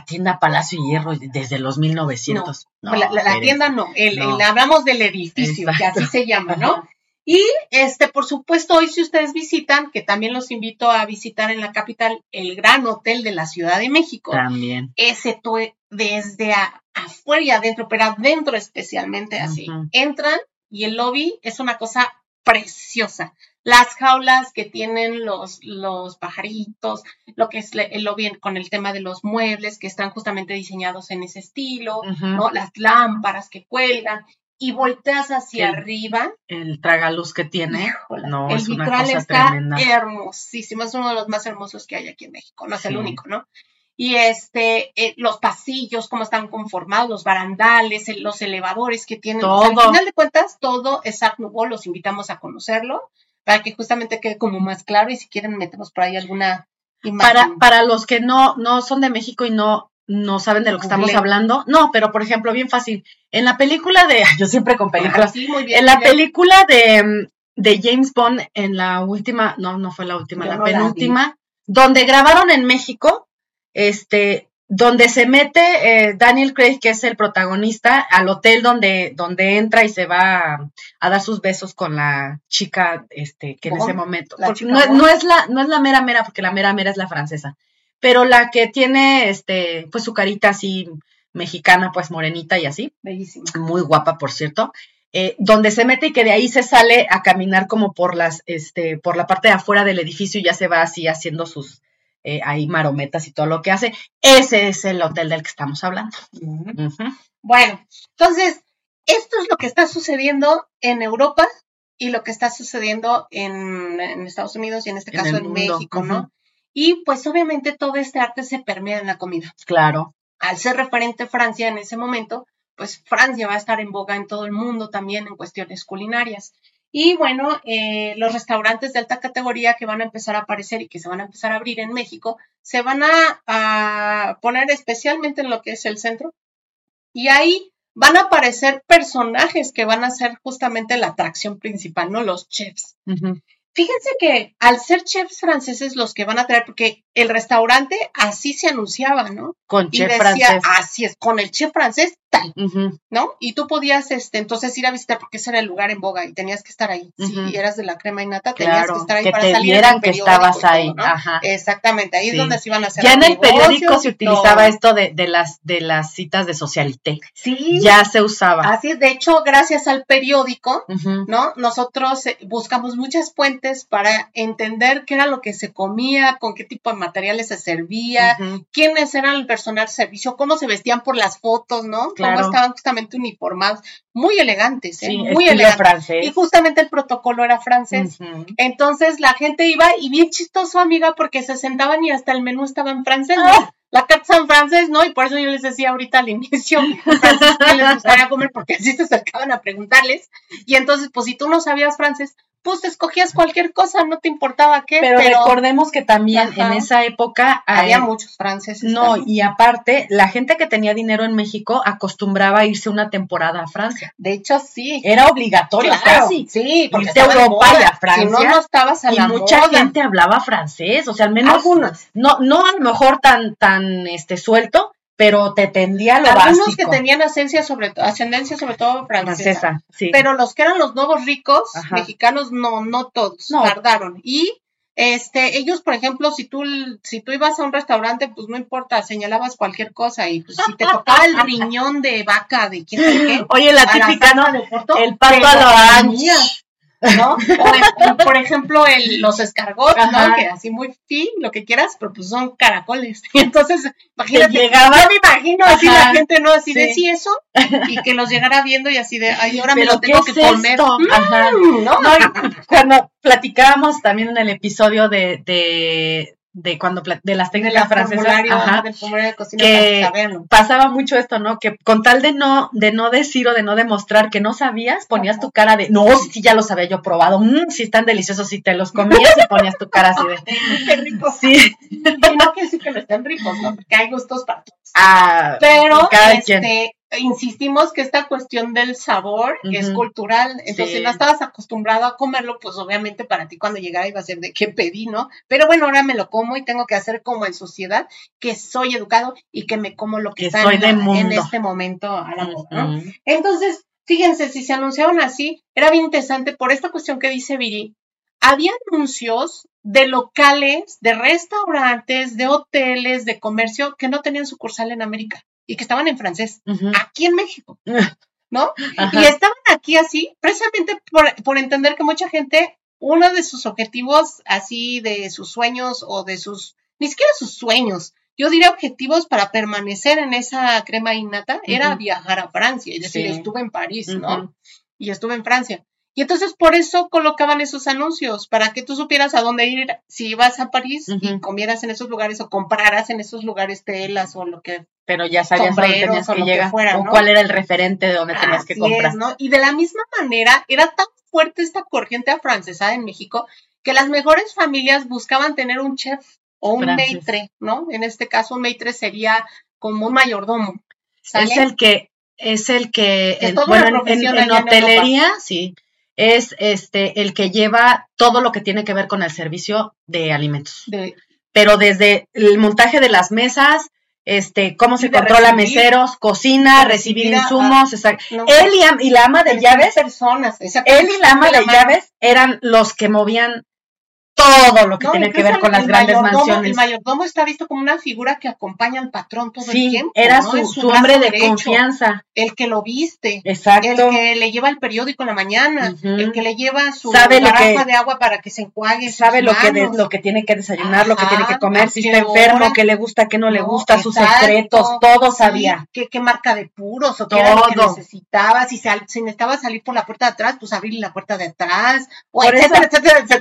tienda Palacio y Hierro desde los 1900? No, la, tienda no, el, hablamos del edificio, que así se llama, ¿no? Y este, por supuesto, hoy si ustedes visitan, que también los invito a visitar en la capital, el Gran Hotel de la Ciudad de México. También. Ese desde afuera y adentro, pero adentro especialmente así. Entran y el lobby es una cosa preciosa. Las jaulas que tienen los, los pajaritos, lo que es el lobby con el tema de los muebles que están justamente diseñados en ese estilo, ¿no? Las lámparas que cuelgan y volteas hacia arriba. El tragaluz que tiene. no, el es vitral una cosa está hermosísimo. Es uno de los más hermosos que hay aquí en México. No es el único, ¿no? Y este, eh, los pasillos, cómo están conformados, los barandales, los elevadores que tienen. Todo. al final de cuentas, todo es Art Nouveau, los invitamos a conocerlo para que justamente quede como más claro y si quieren metemos por ahí alguna imagen. Para, para los que no, no son de México y no, no saben de lo que estamos hablando, no, pero por ejemplo, bien fácil, en la película de, yo siempre con películas, sí, muy bien, en la película de, de James Bond, en la última, no, no fue la última, la penúltima, donde grabaron en México, este, donde se mete eh, Daniel Craig, que es el protagonista, al hotel donde, donde entra y se va a, dar sus besos con la chica, este, que en ese momento, no, es la, no es la mera mera, porque la mera mera es la francesa, pero la que tiene, este, pues su carita así mexicana, pues morenita y así. Bellísima. Muy guapa, por cierto. Eh, donde se mete y que de ahí se sale a caminar como por las, este, por la parte de afuera del edificio y ya se va así haciendo sus, eh, hay marometas y todo lo que hace. Ese es el hotel del que estamos hablando. Bueno, entonces, esto es lo que está sucediendo en Europa y lo que está sucediendo en, Estados Unidos y en este caso en, México, ¿no? Y pues obviamente todo este arte se permea en la comida. Claro. Al ser referente Francia en ese momento, pues Francia va a estar en boga en todo el mundo también en cuestiones culinarias. Y bueno, eh, los restaurantes de alta categoría que van a empezar a aparecer y que se van a empezar a abrir en México, se van a, poner especialmente en lo que es el centro. Y ahí van a aparecer personajes que van a ser justamente la atracción principal, ¿no? Los chefs. Fíjense que al ser chefs franceses los que van a traer, porque el restaurante así se anunciaba, ¿no? Con chef francés. Así es, con el chef francés tal, ¿no? Y tú podías, este, entonces ir a visitar porque ese era el lugar en boga y tenías que estar ahí. Si eras de la crema y nata, tenías que estar ahí para salir vieran que estabas ahí. Ajá. Exactamente, ahí es donde se iban a hacer. Ya en el periódico se utilizaba esto de, de, las de las citas de socialité. Sí. Ya se usaba. Así es, de hecho, gracias al periódico, ¿no? Nosotros eh, buscamos muchas fuentes para entender qué era lo que se comía, con qué tipo de materiales se servía, quiénes eran el personal servicio, cómo se vestían por las fotos, ¿no? Cómo estaban justamente uniformados, muy elegantes, ¿eh? muy elegantes. Y justamente el protocolo era francés. Entonces la gente iba y bien chistoso, amiga, porque se sentaban y hasta el menú estaba en francés. la carta San francés, ¿no? Y por eso yo les decía ahorita al inicio, francés que les gustaría comer porque así se acercaban a preguntarles. Y entonces, pues si tú no sabías francés, pues escogías cualquier cosa, no te importaba qué. Pero, recordemos que también en esa época había muchos franceses. No, y aparte, la gente que tenía dinero en México acostumbraba a irse una temporada a Francia. De hecho, sí. Era obligatorio casi. Sí, porque irse a Europa y a Francia. Si no, no estabas a y mucha gente hablaba francés, o sea, al menos algunas. No, no a lo mejor tan, tan este suelto, pero te tendía lo Algunos que tenían ascendencia sobre, ascendencia sobre todo francesa. sí. Pero los que eran los nuevos ricos mexicanos, no, no todos, tardaron. Y este, ellos, por ejemplo, si tú, si tú ibas a un restaurante, pues no importa, señalabas cualquier cosa y pues si te tocaba el riñón de vaca de quién sabe qué. Oye, la típica, ¿no? el pato a la ¿no? O por ejemplo, el, los escargots, ¿no? Que así muy fin, lo que quieras, pero pues son caracoles. Y entonces, imagínate, llegaba, yo me imagino así la gente, ¿no? Así de, sí, eso, y que los llegara viendo y así de, ay, ahora me lo tengo que comer. Ajá. Mm, ¿no? cuando platicábamos también en el episodio de, de de cuando de las técnicas francesas ajá, de cocina que pasaba mucho esto no que con tal de no de no decir o de no demostrar que no sabías ponías tu cara de no sí, ya los había yo probado mmm, sí están deliciosos si te los comías y ponías tu cara así de qué rico. Sí. Y no quiere decir que no estén ricos no porque hay gustos para todos. Ah, pero este insistimos que esta cuestión del sabor es cultural, entonces si no estabas acostumbrado a comerlo, pues obviamente para ti cuando llegara iba a ser de qué pedí, ¿no? Pero bueno, ahora me lo como y tengo que hacer como en sociedad, que soy educado y que me como lo que, está en, este momento a la moda, ¿no? Entonces, fíjense, si se anunciaron así, era bien interesante por esta cuestión que dice Viri, había anuncios de locales, de restaurantes, de hoteles, de comercio que no tenían sucursal en América y que estaban en francés, aquí en México, ¿no? Y estaban aquí así, precisamente por, entender que mucha gente, uno de sus objetivos, así de sus sueños o de sus, ni siquiera sus sueños, yo diría objetivos para permanecer en esa crema innata, era viajar a Francia, es decir, estuve en París, ¿no? Y estuve en Francia. Y entonces por eso colocaban esos anuncios, para que tú supieras a dónde ir si ibas a París y comieras en esos lugares o compraras en esos lugares telas o lo que... Pero ya sabías dónde tenías que llegar o cuál era el referente de dónde tenías que comprar. ¿no? Y de la misma manera era tan fuerte esta corriente afrancesada en México que las mejores familias buscaban tener un chef o un maitre, ¿no? En este caso un maitre sería como un mayordomo. Es el que es el que, bueno, en, hotelería, sí, es este el que lleva todo lo que tiene que ver con el servicio de alimentos. Pero desde el montaje de las mesas, este, cómo se controla meseros, cocina, recibir, insumos, él y, la ama de llaves, personas, él y la ama de llaves eran los que movían todo lo que tiene que ver con las grandes mansiones. El mayordomo está visto como una figura que acompaña al patrón todo el tiempo. Era su, hombre de confianza. El que lo viste. Exacto. El que le lleva el periódico en la mañana. El que le lleva su garrafa de agua para que se enjuague. Sabe lo que, lo que tiene que desayunar, lo que tiene que comer, si está enfermo, qué le gusta, qué no le gusta, sus secretos, todo sabía. Qué, qué, marca de puros o qué era lo que necesitaba. Si, si necesitaba salir por la puerta de atrás, pues abrirle la puerta de atrás. por, eso,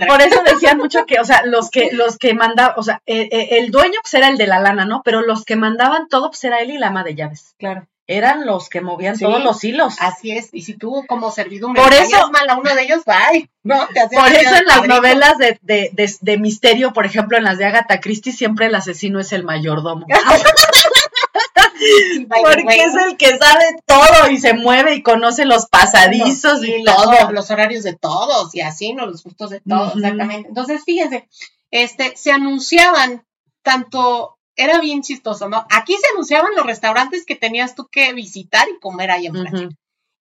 por eso decían mucho que, o sea, los que, los que mandaban, o sea, eh, eh, el dueño pues era el de la lana, ¿no? Pero los que mandaban todo, pues era él y la ama de llaves. Claro. Eran los que movían todos los hilos. Así es. Y si tú como servidumbre por eso, mal a uno de ellos, bye. No, por eso en las novelas de, de, de, misterio, por ejemplo, en las de Agatha Christie, siempre el asesino es el mayordomo. Porque es el que sabe todo y se mueve y conoce los pasadizos y, todo. Los horarios de todos y así, ¿no? Los gustos de todos, exactamente. Entonces, fíjense, este, se anunciaban tanto, era bien chistoso, ¿no? Aquí se anunciaban los restaurantes que tenías tú que visitar y comer ahí en Francia.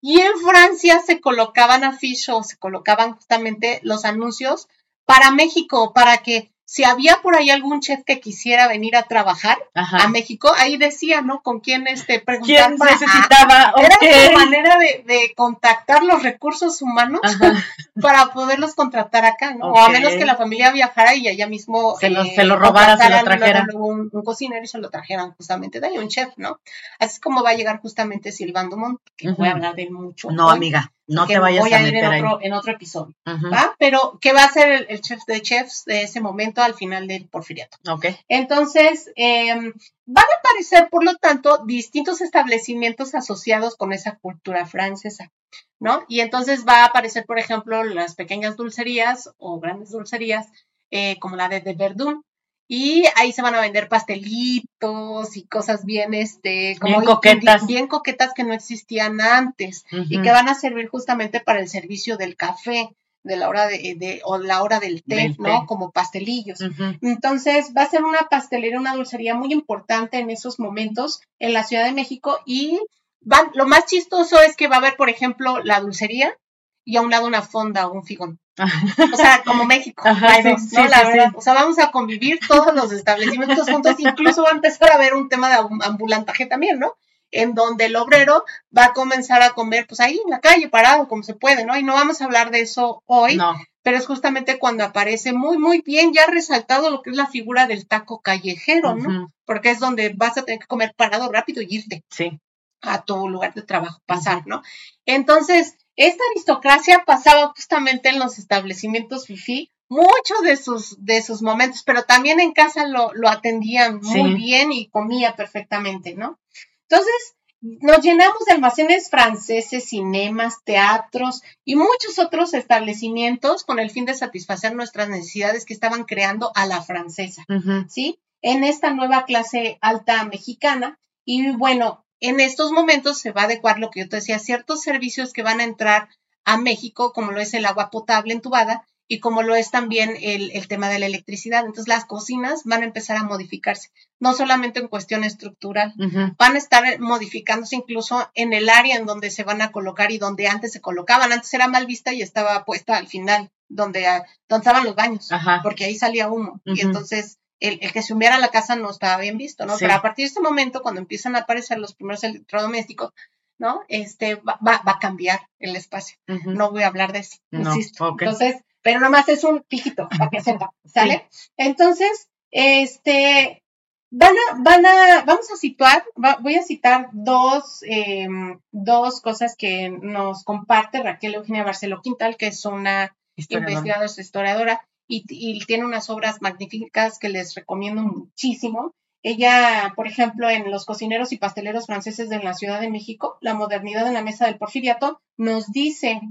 Y en Francia se colocaban afiches, se colocaban justamente los anuncios para México, para que si había por ahí algún chef que quisiera venir a trabajar a México, ahí decía, ¿no? Con quién este preguntar. ¿Quién necesitaba? Era una manera de, contactar los recursos humanos para poderlos contratar acá, ¿no? O a menos que la familia viajara y allá mismo se lo, se lo eh, robara, se lo trajera. Un, cocinero y se lo trajeran justamente de ahí, un chef, ¿no? Así es como va a llegar justamente Silván Dumont, que voy a hablar de él mucho. No, amiga. No que te vayas voy a ir en ahí. otro, en otro episodio. ¿va? Pero, ¿qué va a ser el, el chef de chefs de ese momento al final del porfiriato? Ok. Entonces, eh, van a aparecer, por lo tanto, distintos establecimientos asociados con esa cultura francesa, ¿no? Y entonces va a aparecer, por ejemplo, las pequeñas dulcerías o grandes dulcerías, eh, como la de, de Verdun. Y ahí se van a vender pastelitos y cosas bien, este, como Bien coquetas. bien coquetas que no existían antes y que van a servir justamente para el servicio del café, de la hora de, de- o la hora del té, Del ¿no? té. Como pastelillos. Entonces, va a ser una pastelera, una dulcería muy importante en esos momentos en la Ciudad de México y van, lo más chistoso es que va a haber, por ejemplo, la dulcería y a un lado una fonda o un figón. O sea, como México, Ajá, sí, dos, ¿no? sí, la sí. verdad. O sea, vamos a convivir todos los establecimientos juntos, incluso va a empezar a haber un tema de am- ambulantaje también, ¿no? En donde el obrero va a comenzar a comer, pues ahí en la calle, parado, como se puede, ¿no? Y no vamos a hablar de eso hoy, No. pero es justamente cuando aparece muy, muy bien ya resaltado lo que es la figura del taco callejero, ¿no? Porque es donde vas a tener que comer parado rápido y irte Sí. a tu lugar de trabajo, pasar, ¿no? Entonces, esta aristocracia pasaba justamente en los establecimientos FIFI muchos de sus, de sus momentos, pero también en casa lo, lo atendían muy bien y comía perfectamente, ¿no? Entonces, nos llenamos de almacenes franceses, cinemas, teatros y muchos otros establecimientos con el fin de satisfacer nuestras necesidades que estaban creando a la francesa. ¿sí? En esta nueva clase alta mexicana. Y bueno, en estos momentos se va a adecuar lo que yo te decía, ciertos servicios que van a entrar a México, como lo es el agua potable entubada y como lo es también el, el tema de la electricidad. Entonces las cocinas van a empezar a modificarse, no solamente en cuestión estructural, van a estar modificándose incluso en el área en donde se van a colocar y donde antes se colocaban. Antes era mal vista y estaba puesta al final, donde, ah, donde estaban los baños Ajá. porque ahí salía humo. Y entonces el, el que se humiera la casa no estaba bien visto, ¿no? Sí. Pero a partir de este momento, cuando empiezan a aparecer los primeros electrodomésticos, ¿no? Este va, va, va a cambiar el espacio. No voy a hablar de eso, No, insisto. Entonces, pero nomás es un pijito para que sepa, ¿sale? Entonces, este, van a, van a, vamos a situar, va- voy a citar dos, eh, dos cosas que nos comparte Raquel Eugenia Barceló Quintal, que es una investigadora, es historiadora, y, tiene unas obras magníficas que les recomiendo muchísimo. Ella, por ejemplo, en Los cocineros y pasteleros franceses de la Ciudad de México, La modernidad en la mesa del porfiriato, nos dice,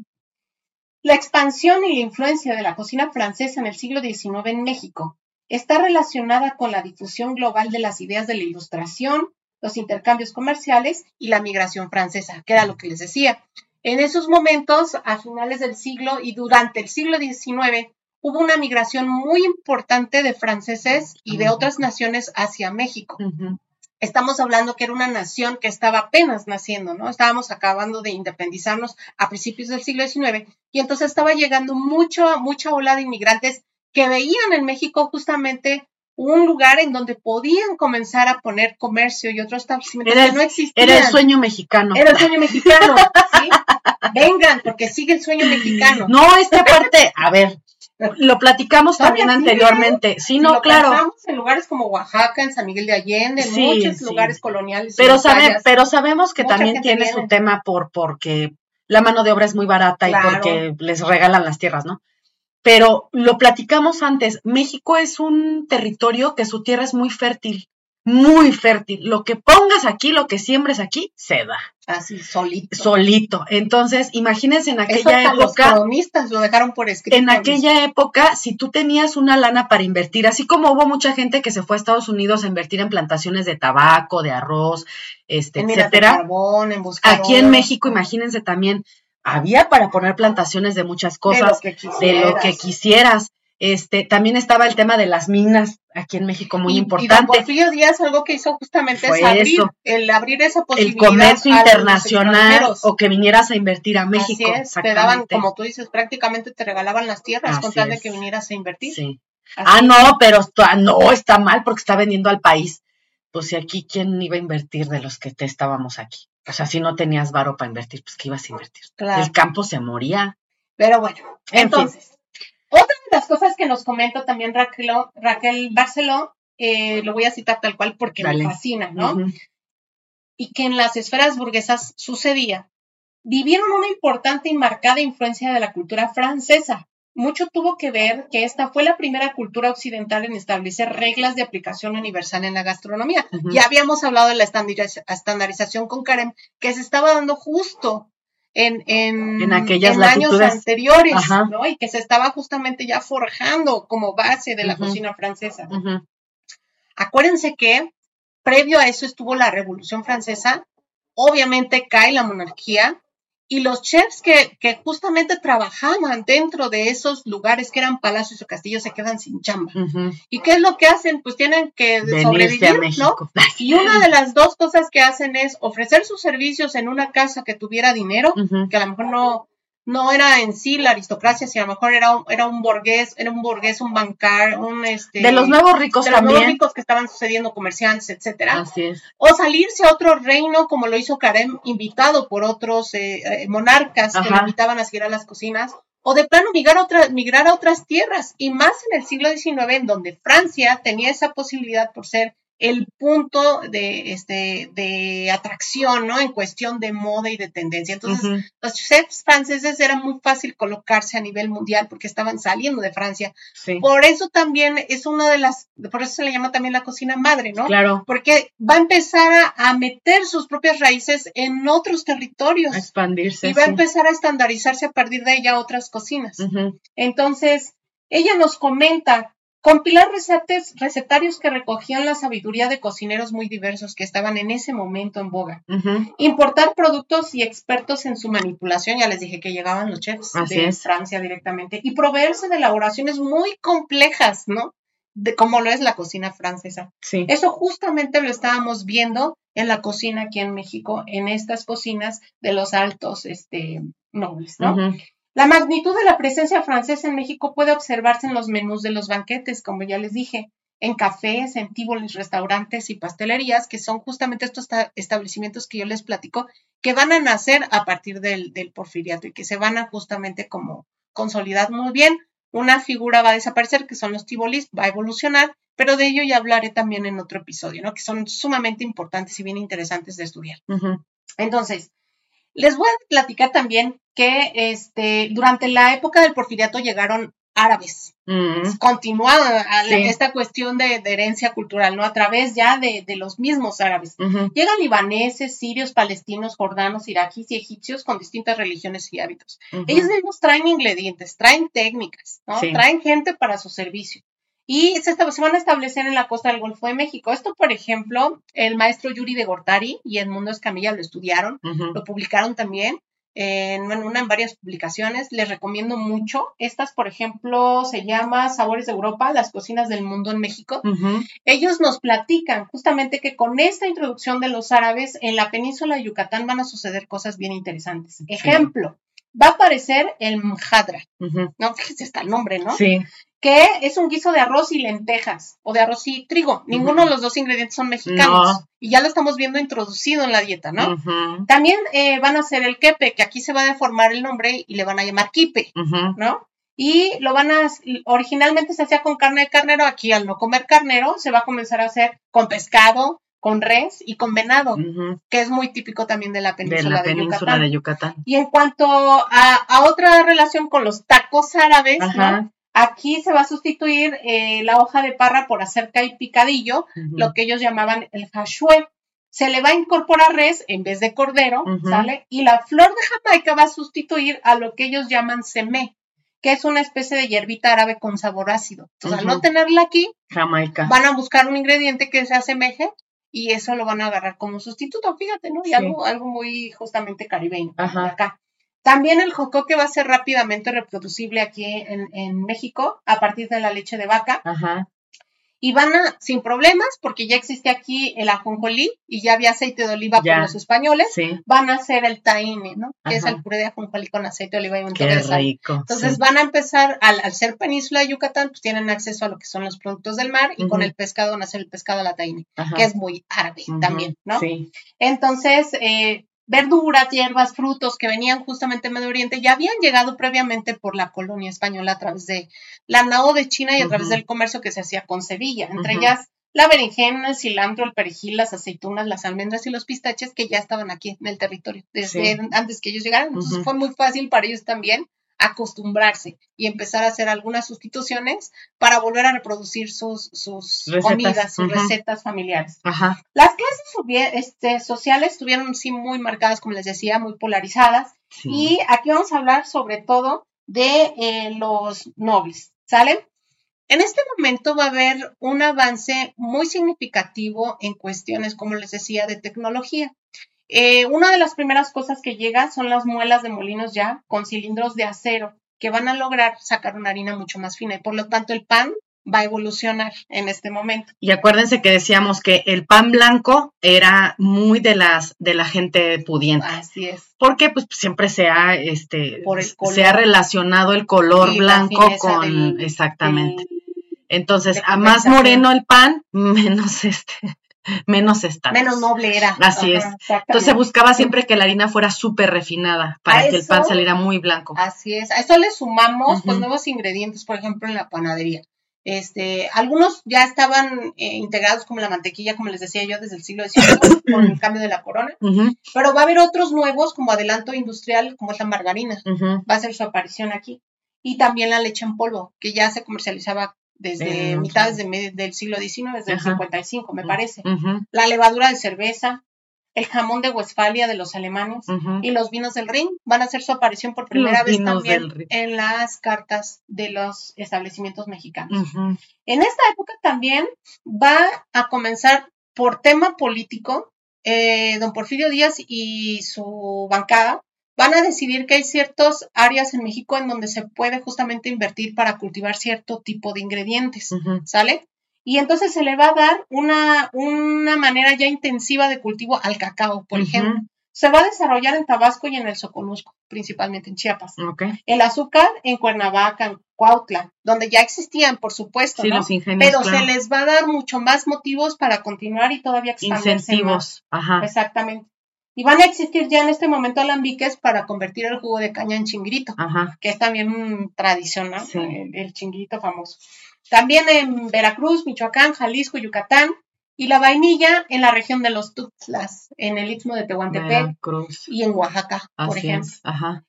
la expansión y la influencia de la cocina francesa en el siglo XIX en México está relacionada con la difusión global de las ideas de la ilustración, los intercambios comerciales y la migración francesa, que era lo que les decía. En esos momentos, a finales del siglo y durante el siglo XIX, hubo una migración muy importante de franceses y de otras naciones hacia México. Estamos hablando que era una nación que estaba apenas naciendo, ¿no? Estábamos acabando de independizarnos a principios del siglo XIX y entonces estaba llegando mucho, mucha ola de inmigrantes que veían en México justamente un lugar en donde podían comenzar a poner comercio y otros establecimientos que no existían. Era el sueño mexicano. Era el sueño mexicano, ¿sí? Vengan, porque sigue el sueño mexicano. No, esta parte, a ver, lo platicamos también sí, anteriormente. Sí, Si no, lo claro. en lugares como Oaxaca, en San Miguel de Allende, en Sí, muchos sí. lugares coloniales. Pero, sabe, pero sabemos que Mucha también tiene viene. su tema por porque la mano de obra es muy barata Claro. y porque les regalan las tierras, ¿no? Pero lo platicamos antes, México es un territorio que su tierra es muy fértil, muy fértil. Lo que pongas aquí, lo que siembres aquí, se da Así, solito. solito. Entonces, imagínense en Eso aquella hasta los época, cronistas lo dejaron por escrito. en aquella época, si tú tenías una lana para invertir, así como hubo mucha gente que se fue a Estados Unidos a invertir en plantaciones de tabaco, de arroz, este, en de etcétera. carbón, en buscar Aquí en México, imagínense también, había para poner plantaciones de muchas de cosas, lo que de lo quisieras. que quisieras. Este, también estaba el tema de las minas aquí en México, muy Y- Y don importante. Porfirio Díaz algo que hizo justamente Fue es abrir, eso. el abrir esa El posibilidad. comercio a los internacional o que vinieras a invertir a México. Así es, te daban, como tú dices, prácticamente te regalaban las tierras con tal de que vinieras a invertir. Sí. Así Ah, no, pero no, está mal porque está vendiendo al país. Pues si aquí, ¿quién iba a invertir de los que te estábamos aquí? O sea, si no tenías varo para invertir, pues ¿qué ibas a invertir? Claro. El campo se moría. Pero bueno, En entonces, de las cosas que nos comenta también Raquel, Raquel Barceló, eh, lo voy a citar tal cual porque Dale. me fascina, ¿no? Y que en las esferas burguesas sucedía vivieron una importante y marcada influencia de la cultura francesa. Mucho tuvo que ver que esta fue la primera cultura occidental en establecer reglas de aplicación universal en la gastronomía. Ya habíamos hablado de la estandarización con Karen, que se estaba dando justo en, en, aquellos años anteriores, ¿no? Y que se estaba justamente ya forjando como base de la cocina francesa. Acuérdense que previo a eso estuvo la Revolución Francesa, obviamente cae la monarquía, y los chefs que, que, justamente trabajaban dentro de esos lugares que eran palacios o castillos se quedan sin chamba. ¿Y qué es lo que hacen? Pues tienen que sobrevivir, ¿no? Y una de las dos cosas que hacen es ofrecer sus servicios en una casa que tuviera dinero, que a lo mejor no, no era en sí la aristocracia, sino a lo mejor era un, era un burgués, era un burgués, un bancar, un este de los nuevos ricos de los nuevos ricos que estaban sucediendo, comerciantes, etcétera. Así es. O salirse a otro reino, como lo hizo Karem, invitado por otros eh, eh, monarcas que lo invitaban a seguir a las cocinas, o de plano migrar a, otra, migrar a otras tierras, y más en el siglo XIX, en donde Francia tenía esa posibilidad por ser el punto de, este, de atracción, ¿no? En cuestión de moda y de tendencia. Entonces, los chefs franceses era muy fácil colocarse a nivel mundial porque estaban saliendo de Francia. Por eso también es una de las, por eso se le llama también la cocina madre, ¿no? Claro. Porque va a empezar a, meter sus propias raíces en otros territorios. A expandirse. Y va a empezar a estandarizarse a partir de ella otras cocinas. Entonces, ella nos comenta Compilar recetas, recetarios que recogían la sabiduría de cocineros muy diversos que estaban en ese momento en boga. Importar productos y expertos en su manipulación, ya les dije que llegaban los chefs de Francia directamente, y proveerse de elaboraciones muy complejas, ¿no? De cómo lo es la cocina francesa. Eso justamente lo estábamos viendo en la cocina aquí en México, en estas cocinas de los altos este, nobles, ¿no? La magnitud de la presencia francesa en México puede observarse en los menús de los banquetes, como ya les dije, en cafés, en tíboles, restaurantes y pastelerías, que son justamente estos establecimientos que yo les platico, que van a nacer a partir del, porfiriato y que se van a justamente como consolidar muy bien. Una figura va a desaparecer, que son los tíbolis, va a evolucionar, pero de ello ya hablaré también en otro episodio, ¿no? Que son sumamente importantes y bien interesantes de estudiar. Entonces, les voy a platicar también que este, durante la época del porfiriato llegaron árabes. Mm. Continuada esta cuestión de, herencia cultural, ¿no? A través ya de, los mismos árabes. Llegan libaneses, sirios, palestinos, jordanos, iraquíes y egipcios con distintas religiones y hábitos. Ellos mismos traen ingredientes, traen técnicas, ¿no? Traen gente para su servicio y se, van a establecer en la costa del Golfo de México. Esto, por ejemplo, el maestro Yuri de Gortari y Edmundo Escamilla lo estudiaron, lo publicaron también en, una, en varias publicaciones. Les recomiendo mucho. Estas, por ejemplo, se llama Sabores de Europa, las cocinas del mundo en México. Ellos nos platican justamente que con esta introducción de los árabes en la península de Yucatán van a suceder cosas bien interesantes. Ejemplo, va a aparecer el mjadra, ¿no? Fíjese, está el nombre, ¿no? Sí que es un guiso de arroz y lentejas o de arroz y trigo. Ninguno de los dos ingredientes son mexicanos. Y ya lo estamos viendo introducido en la dieta, ¿no? También eh, van a hacer el quepe, que aquí se va a deformar el nombre y le van a llamar quipe, ¿no? Y lo van a, originalmente se hacía con carne de carnero, aquí al no comer carnero, se va a comenzar a hacer con pescado, con res y con venado, que es muy típico también de la península, de, Yucatán. Y en cuanto a, otra relación con los tacos árabes, ¿no? Aquí se va a sustituir eh, la hoja de parra por acerca y picadillo, lo que ellos llamaban el hashue. Se le va a incorporar res en vez de cordero, ¿sale? Y la flor de Jamaica va a sustituir a lo que ellos llaman semé, que es una especie de hierbita árabe con sabor ácido. Entonces, al no tenerla aquí, Jamaica. van a buscar un ingrediente que se asemeje y eso lo van a agarrar como sustituto, fíjate, ¿no? Y algo, algo muy justamente caribeño acá. También el jocoque va a ser rápidamente reproducible aquí en, México a partir de la leche de vaca. Ajá. Y van a, sin problemas, porque ya existe aquí el ajonjolí y ya había aceite de oliva por los españoles, van a hacer el tahine, ¿no? Que es el puré de ajonjolí con aceite de oliva y un Qué rico. Entonces van a empezar, al, ser península de Yucatán, pues tienen acceso a lo que son los productos del mar y con el pescado van a hacer el pescado a la tahine, que es muy árabe también, ¿no? Sí. Entonces, eh, verduras, hierbas, frutos que venían justamente de Medio Oriente ya habían llegado previamente por la colonia española a través de la nao de China y a través del comercio que se hacía con Sevilla, entre ellas la berenjena, el cilantro, el perejil, las aceitunas, las almendras y los pistaches que ya estaban aquí en el territorio desde antes que ellos llegaran. Entonces fue muy fácil para ellos también acostumbrarse y empezar a hacer algunas sustituciones para volver a reproducir sus, sus comidas, sus recetas familiares. Las clases este, sociales estuvieron sí muy marcadas, como les decía, muy polarizadas. Y aquí vamos a hablar sobre todo de eh, los nobles, ¿sale? En este momento va a haber un avance muy significativo en cuestiones, como les decía, de tecnología. Eh, una de las primeras cosas que llega son las muelas de molinos ya con cilindros de acero que van a lograr sacar una harina mucho más fina y por lo tanto el pan va a evolucionar en este momento. Y acuérdense que decíamos que el pan blanco era muy de las de la gente pudiente. Así es. Porque pues siempre se ha este se ha relacionado el color blanco con exactamente. Entonces, a más moreno el pan, menos este menos estatus. Menos noble era. Así es. Entonces buscaba siempre que la harina fuera súper refinada para que el pan saliera muy blanco. Así es. A eso le sumamos pues, nuevos ingredientes, por ejemplo, en la panadería. Este, algunos ya estaban eh, integrados como la mantequilla, como les decía yo, desde el siglo XVIII, con el cambio de la corona. Pero va a haber otros nuevos como adelanto industrial, como es la margarina. Va a ser su aparición aquí. Y también la leche en polvo, que ya se comercializaba desde mitades del siglo XIX, desde el 55, me parece. La levadura de cerveza, el jamón de Westfalia de los alemanes y los vinos del Rin van a hacer su aparición por primera vez también en las cartas de los establecimientos mexicanos. En esta época también va a comenzar por tema político, eh, don Porfirio Díaz y su bancada van a decidir que hay ciertas áreas en México en donde se puede justamente invertir para cultivar cierto tipo de ingredientes, ¿sale? Y entonces se le va a dar una, una manera ya intensiva de cultivo al cacao, por ejemplo. Se va a desarrollar en Tabasco y en el Soconusco, principalmente en Chiapas. El azúcar en Cuernavaca, en Cuautla, donde ya existían, por supuesto, ¿no? Pero se les va a dar mucho más motivos para continuar y todavía expandirse Incentivos. Ajá. Exactamente. Y van a existir ya en este momento alambiques para convertir el jugo de caña en chinguirito, que es también tradicional, el, chinguirito famoso. También en Veracruz, Michoacán, Jalisco, Yucatán, y la vainilla en la región de los Tuxtlas, en el istmo de Tehuantepec y en Oaxaca, por ejemplo.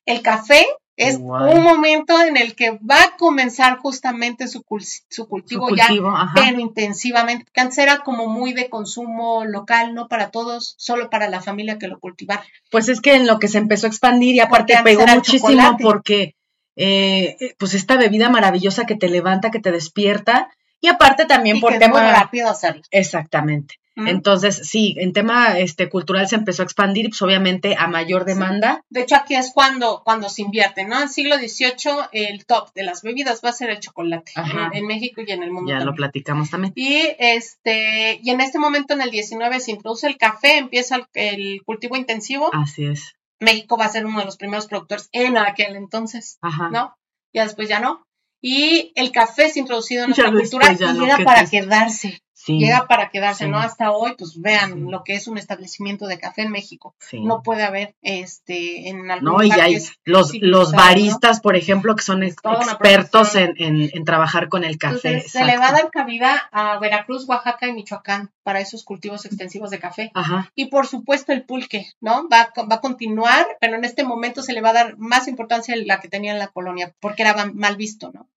El café es un momento en el que va a comenzar justamente su, su cultivo, ya, pero intensivamente. Antes era como muy de consumo local, no para todos, solo para la familia que lo cultivara. Pues es que en lo que se empezó a expandir y aparte pegó muchísimo porque eh, pues esta bebida maravillosa que te levanta, que te despierta, y aparte también por tema... rápido hacerlo. Exactamente. Entonces, sí, en tema este, cultural se empezó a expandir, pues obviamente a mayor demanda. De hecho, aquí es cuando, cuando se invierte, ¿no? En el siglo XVIII, el top de las bebidas va a ser el chocolate en, México y en el mundo. Ya lo platicamos también. Y este, y en este momento, en el XIX, se introduce el café, empieza el, cultivo intensivo. Así es. México va a ser uno de los primeros productores en aquel entonces, Ajá. ¿no? Ya después ya no. Y el café es introducido en nuestra cultura y llega para quedarse. Llega para quedarse, ¿no? Hasta hoy, pues vean lo que es un establecimiento de café en México. No puede haber este en algún No, y hay los, los baristas, por ejemplo, que son expertos en, en, trabajar con el café. se le va a dar cabida a Veracruz, Oaxaca y Michoacán para esos cultivos extensivos de café. Y por supuesto el pulque, ¿no? Va, va a continuar, pero en este momento se le va a dar más importancia a la que tenía en la colonia, porque era mal visto, ¿no?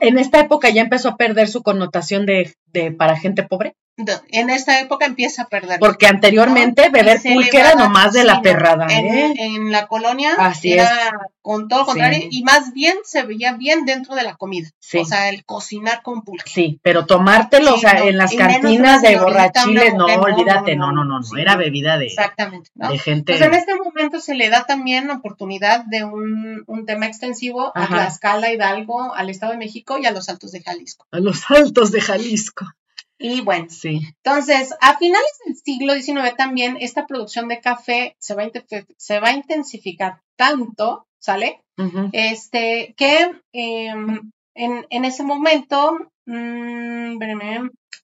en esta época ya empezó a perder su connotación de, de para gente pobre. En esta época empieza a perder. Porque anteriormente beber pulque era nomás de la perrada. ¿eh? En, la colonia Así era con todo lo contrario y más bien se veía bien dentro de la comida. O sea, el cocinar con pulque. Sí, pero tomártelo, o sea, en las cantinas de borrachiles, no, olvídate, no, no, no, no, era bebida de, exactamente, de gente. Pues en este momento se le da también oportunidad de un, un tema extensivo a Tlaxcala, Hidalgo, al Estado de México y a los Altos de Jalisco. A los Altos de Jalisco. Y bueno, sí. entonces, a finales del siglo XIX también esta producción de café se va a, se va a intensificar tanto, ¿sale? Este, que em, en, en, ese momento mmm,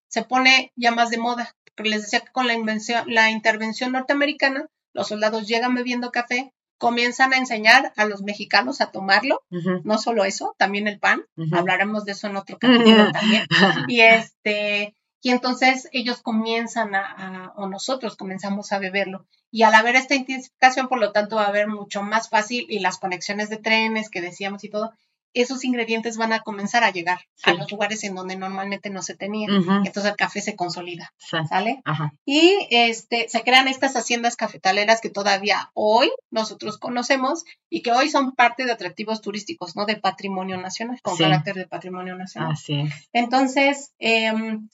se pone ya más de moda, porque les decía que con la, invención, la intervención norteamericana, los soldados llegan bebiendo café, comienzan a enseñar a los mexicanos a tomarlo, no solo eso, también el pan, hablaremos de eso en otro capítulo también, y este, y entonces ellos comienzan a, o nosotros comenzamos a beberlo. Y al haber esta intensificación, por lo tanto, va a haber mucho más fácil y las conexiones de trenes que decíamos y todo, esos ingredientes van a comenzar a llegar a los lugares en donde normalmente no se tenía. Entonces el café se consolida, ¿sale? Y este, se crean estas haciendas cafetaleras que todavía hoy nosotros conocemos y que hoy son parte de atractivos turísticos, ¿no? De patrimonio nacional, con carácter de patrimonio nacional. Así Entonces, em,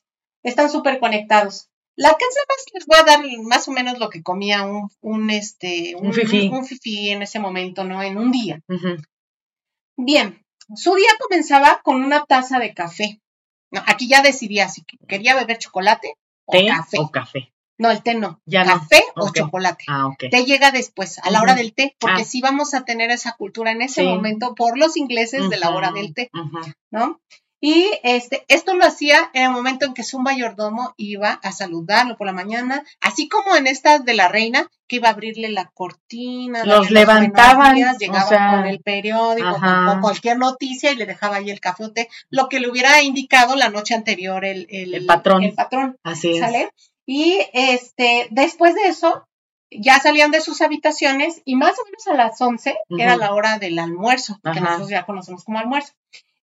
están súper conectados. La casa más les voy a dar más o menos lo que comía un, un este, un, fifí. en ese momento, ¿no? En un día. Bien, su día comenzaba con una taza de café. No, aquí ya decidía si quería beber chocolate o café. O café. No, el té no. Ya café o chocolate. Ah, Té llega después, a la hora del té, porque ah. sí vamos a tener esa cultura en ese momento por los ingleses de la hora del té, ¿no? Y este, esto lo hacía en el momento en que su mayordomo iba a saludarlo por la mañana, así como en estas de la reina, que iba a abrirle la cortina. Los levantaban. llegaba con el periódico, con, cualquier noticia y le dejaba ahí el café o té, lo que le hubiera indicado la noche anterior el, el, patrón. El patrón. Así es. Y este, después de eso, ya salían de sus habitaciones y más o menos a las 11 era la hora del almuerzo, que nosotros ya conocemos como almuerzo.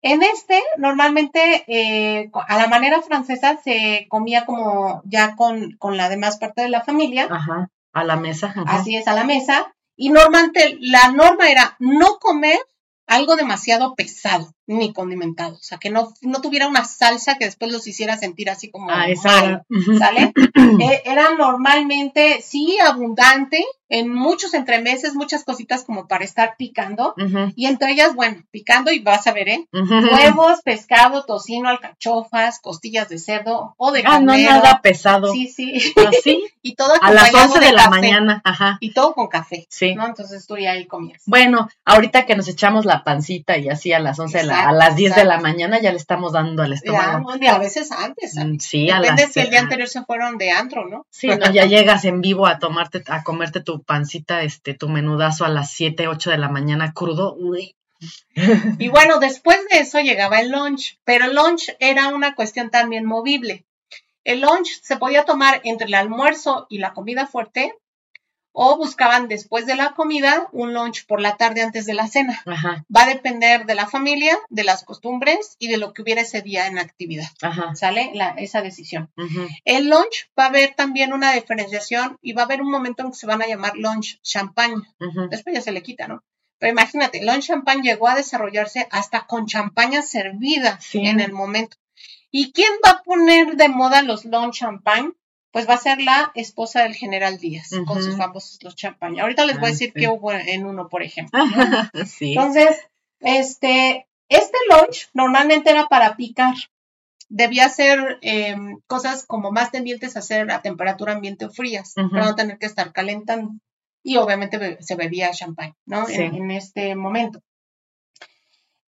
En este, normalmente, eh, a la manera francesa, se comía como ya con, con, la demás parte de la familia. Ajá, a la mesa. Así es, a la mesa. Y normalmente la norma era no comer algo demasiado pesado ni condimentado, o sea, que no, no tuviera una salsa que después los hiciera sentir así como ah, esa ¿sale? Eh, era normalmente, sí, abundante, en muchos entremeses, muchas cositas como para estar picando, y entre ellas, bueno, picando y vas a ver, ¿eh? Huevos, pescado, tocino, alcachofas, costillas de cerdo o de ah, no nada pesado. Sí, sí. ¿Así? y todo a las 11 de, la mañana, ajá. Y todo con café, sí. ¿no? Entonces tú ya ahí comías. Bueno, ahorita que nos echamos la pancita y así a las 11 de la a las 10 de la mañana ya le estamos dando al estómago. a veces antes. Mm, sí, Depende a las, si el día anterior se fueron de antro, ¿no? Sí, no, ya llegas en vivo a tomarte, a comerte tu pancita, este, tu menudazo a las 7, 8 de la mañana crudo. Uy. Y bueno, después de eso llegaba el lunch, pero el lunch era una cuestión también movible. El lunch se podía tomar entre el almuerzo y la comida fuerte o buscaban después de la comida un lunch por la tarde antes de la cena. Va a depender de la familia, de las costumbres y de lo que hubiera ese día en actividad. ¿Sale? esa decisión. El lunch va a haber también una diferenciación y va a haber un momento en que se van a llamar lunch champagne. Después ya se le quita, ¿no? Pero imagínate, lunch champagne llegó a desarrollarse hasta con champaña servida en el momento. ¿Y quién va a poner de moda los lunch champagne? Pues va a ser la esposa del general Díaz, con sus famosos los champaña. Ahorita les voy a ah, decir qué hubo en uno, por ejemplo. Entonces, este, este lunch normalmente era para picar. Debía ser em, cosas como más tendientes a ser a temperatura ambiente o frías, para no tener que estar calentando. Y obviamente se bebía champán, ¿no? en este momento.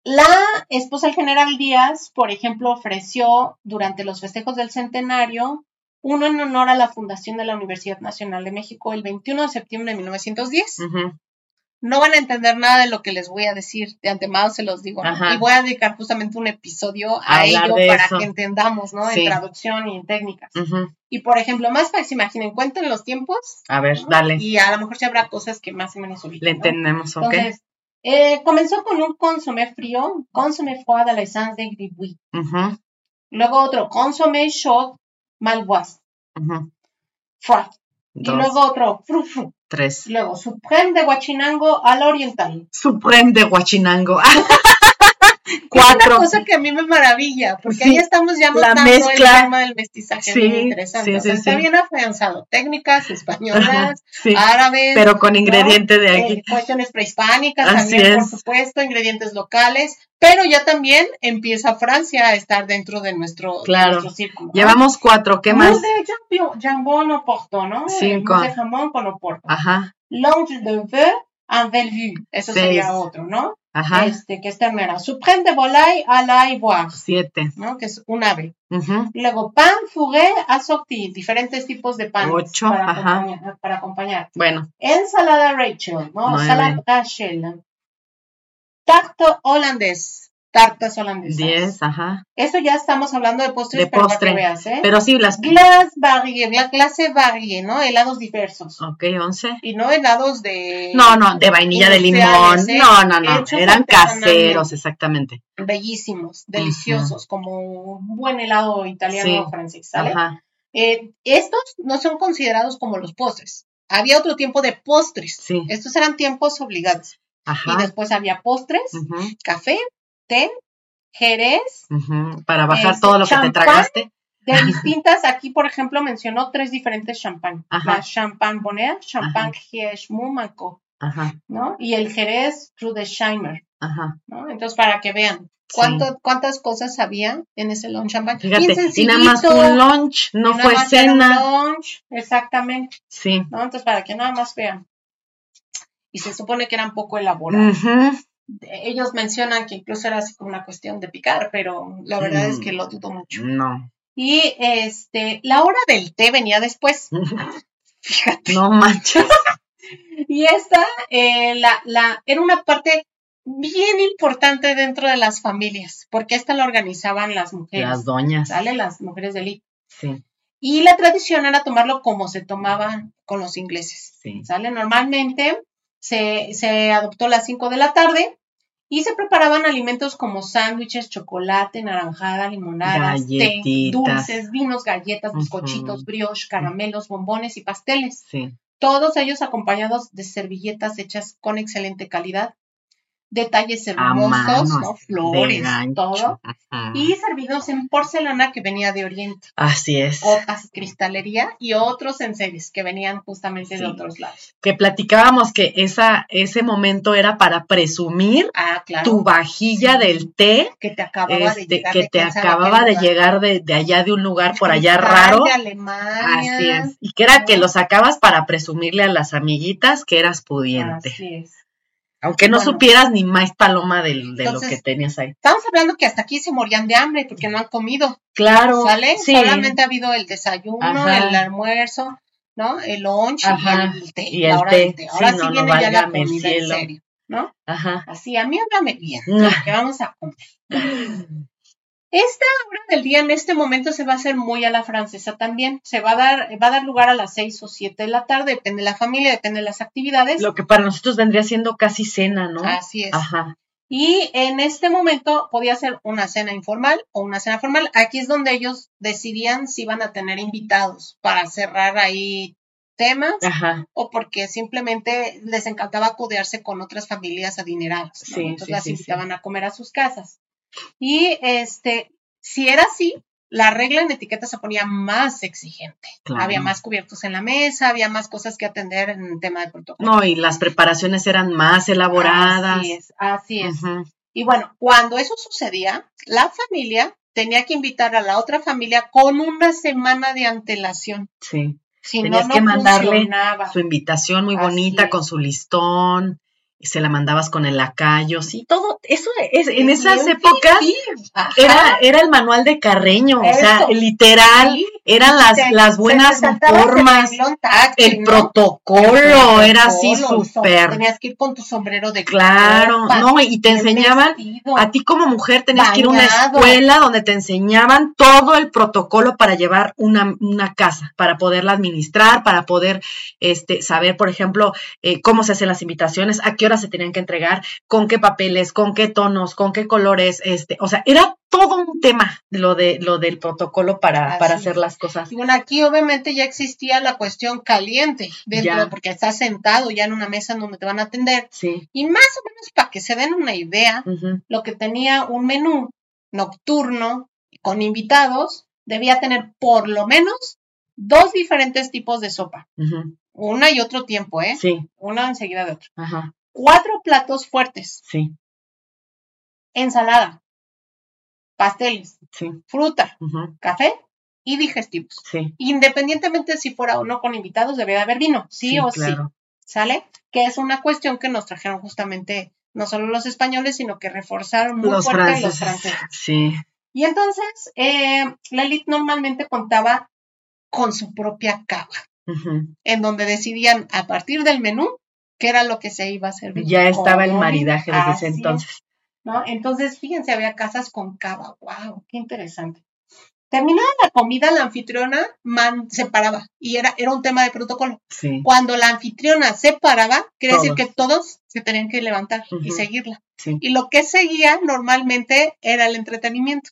La esposa del general Díaz, por ejemplo, ofreció durante los festejos del centenario uno en honor a la fundación de la Universidad Nacional de México el 21 de septiembre de 1910. No van a entender nada de lo que les voy a decir, de antemano se los digo. Y voy a dedicar justamente un episodio a, ello para que entendamos, ¿no? En traducción y en técnicas. Y por ejemplo, más para que se imaginen, cuenten los tiempos. A ver, dale. Y a lo mejor se habrá cosas que más o menos ubican. Le entendemos, ¿ok? Entonces, eh, comenzó con un consomé frío, consomé froid a la essence de gribouille. Luego otro, consomé chaud Malboise. Y luego otro, Frufu. Tres. Luego, Supreme de Huachinango al Oriental. Supreme de Huachinango. Cuatro. Es una cosa que a mí me maravilla, porque ahí estamos ya notando el tema del mestizaje sí, muy interesante. Sí, está bien afianzado. Técnicas españolas, árabes. Pero con ingredientes de aquí. Eh, cuestiones prehispánicas también, por supuesto, ingredientes locales. Pero ya también empieza Francia a estar dentro de nuestro, claro. círculo. Llevamos cuatro, ¿qué más? de jambon Oporto, ¿no? Cinco. de jamón con Oporto. Ajá. Longe de vœuf en Bellevue. Eso sería otro, ¿no? Ajá. Este, que es ternera. Supreme de volaille à la ivoire. Siete. ¿no? Que es un ave. Luego, pan fourré assorti. Diferentes tipos de pan. Ocho. Para, Ajá. Acompañar, para acompañar. Bueno. Ensalada Rachel, ¿no? Salad Rachel. Tarte holandés. Tartas holandesas. 10, ajá. Eso ya estamos hablando de postres, De pero postre. veas, ¿eh? Pero sí, las... Glace varié, la clase varié, ¿no? Helados diversos. Ok, 11. Y no helados de... No, no, de vainilla de limón. ¿eh? No, no, no. Hechos Eran caseros, exactamente. Bellísimos, deliciosos, como un buen helado italiano Sí. o francés, ¿sale? Ajá. Eh, estos no son considerados como los postres. Había otro tiempo de postres. Sí. Estos eran tiempos obligados. Y Ajá. después había postres, café, té, jerez, Para bajar Este, todo lo que te tragaste. de distintas, aquí por ejemplo mencionó tres diferentes champán. La champán bonnet, champán Ajá, ¿no? Y el jerez Rudesheimer, ajá. ¿no? Entonces para que vean cuánto, cuántas cosas había en ese lunch champán. Fíjate, y nada más un lunch, no fue un cena. lunch, exactamente, Sí. ¿no? Entonces para que nada más vean. Y se supone que eran poco elaborados. Ujú. Ellos mencionan que incluso era así como una cuestión de picar, pero la verdad es que Mm. lo dudo mucho. No. Y este, la hora del té venía después. Fíjate. No manches. Y esta, eh, la, la, era una parte bien importante dentro de las familias, porque esta la organizaban las mujeres, Las doñas. ¿sale? Las mujeres de élite. Sí, Y la tradición era tomarlo como se tomaba con los ingleses, sí. ¿sale? Normalmente se, se adoptó a las 5 de la tarde y se preparaban alimentos como sándwiches, chocolate, naranjada, limonadas, té, Galletitas. dulces, vinos, galletas, bizcochitos, brioche, caramelos, bombones y pasteles. Sí. Todos ellos acompañados de servilletas hechas con excelente calidad, detalles hermosos, Flores, todo. Ajá. Y servidos en porcelana que venía de Oriente, Así es. copas, cristalería y otros enseres que venían justamente de otros lados. Que platicábamos que esa, ese momento era para presumir Ah, claro. tu vajilla Sí. del té que te acababa de este, llegar. que de te acababa de lugar. llegar de, de allá de un lugar por allá raro. De Alemania. Así es. Y que era que lo sacabas para presumirle a las amiguitas que eras pudiente. Así es. Aunque no Bueno. supieras ni más paloma de, lo que tenías ahí. Estamos hablando que hasta aquí se morían de hambre porque no han comido. Claro. ¿Sale? Sí. Solamente ha habido el desayuno, Ajá. el almuerzo, ¿no? El lunch Ajá. y el té. Y el hora té. Ahora Sí, sí, no, no, viene ya la comida en serio, ¿no? Ajá. Así, a mí háblame bien, que vamos a comer. Esta hora del día en este momento se va a hacer muy a la francesa también. Se va a dar, va a dar lugar a las seis o siete de la tarde, depende de la familia, depende de las actividades. Lo que para nosotros vendría siendo casi cena, ¿no? Así es. Ajá. Y en este momento podía ser una cena informal o una cena formal. Aquí es donde ellos decidían si iban a tener invitados para cerrar ahí temas Ajá. o porque simplemente les encantaba codearse con otras familias adineradas. ¿no? Sí, Entonces sí, las sí, invitaban a comer a sus casas. Y este, si era así, la regla en etiqueta se ponía más exigente. Claro. Había más cubiertos en la mesa, había más cosas que atender en el tema de protocolo. No, y las preparaciones eran más elaboradas. Así es, así es. Y bueno, cuando eso sucedía, la familia tenía que invitar a la otra familia con una semana de antelación. Sí. Si Tenías no, que mandarle funcionaba. Su invitación muy bonita con su listón. Y se la mandabas con el lacayo, sí, todo eso es, en esas épocas era, era el manual de Carreño, o sea, literal, Sí, eran las, se- las buenas formas, táctil, el ¿no? protocolo, El era así súper, Tenías que ir con tu sombrero de claro, copa, no, y te enseñaban, vestido. a ti como mujer tenías que ir a una escuela donde te enseñaban todo el protocolo para llevar una, una casa, para poderla administrar, para poder este, saber, por ejemplo, eh, cómo se hacen las invitaciones, a qué hora se tenían que entregar, con qué papeles, con qué tonos, con qué colores, este, o sea, era todo un tema lo de lo del protocolo para, para hacer las cosas. Y bueno, aquí obviamente ya existía la cuestión caliente, dentro, Ya. porque estás sentado ya en una mesa en donde te van a atender. Sí. Y más o menos para que se den una idea, lo que tenía un menú nocturno con invitados debía tener por lo menos dos diferentes tipos de sopa. Una y otro tiempo, ¿eh? Sí, Una enseguida de otra. ajá, Cuatro platos fuertes, sí, ensalada, pasteles, sí, fruta, café y digestivos. sí. Independientemente si fuera o no con invitados, debía de haber vino, sí, o sí. ¿Sale? Que es una cuestión que nos trajeron justamente no solo los españoles, sino que reforzaron muy Los fuerte los franceses. franceses. Sí, Y entonces, eh, la elite normalmente contaba con su propia cava, en donde decidían a partir del menú qué era lo que se iba a servir. Ya estaba el maridaje desde ese es. entonces. ¿No? Entonces, fíjense, había casas con cava, wow, qué interesante. Terminada la comida, la anfitriona se paraba y era, era un tema de protocolo. Cuando la anfitriona se paraba, quiere decir que todos se tenían que levantar y seguirla. Y lo que seguía normalmente era el entretenimiento.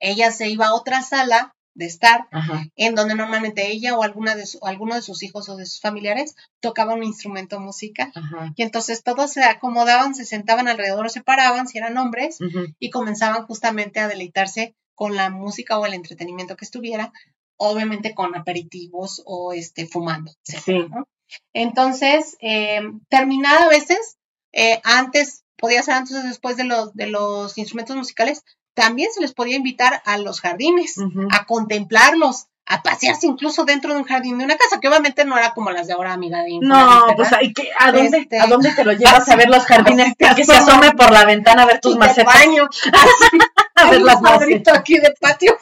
Ella se iba a otra sala de estar, en donde normalmente ella o alguna de alguno de sus hijos o de sus familiares tocaba un instrumento musical. Y entonces todos se acomodaban, se sentaban alrededor, se paraban, si eran hombres, y comenzaban justamente a deleitarse con la música o el entretenimiento que estuviera, obviamente con aperitivos o este, fumando. Entonces, eh, terminada a veces, eh, antes, podía ser antes o después de los, de los instrumentos musicales, también se les podía invitar a los jardines, a contemplarlos, a pasearse incluso dentro de un jardín de una casa, que obviamente no era como las de ahora, amiga de No, pues ¿a dónde, este, ¿a dónde te lo llevas a ver los jardines? que se asome por la ventana a ver tus macetas. baño. a ver las macetas. aquí de patio.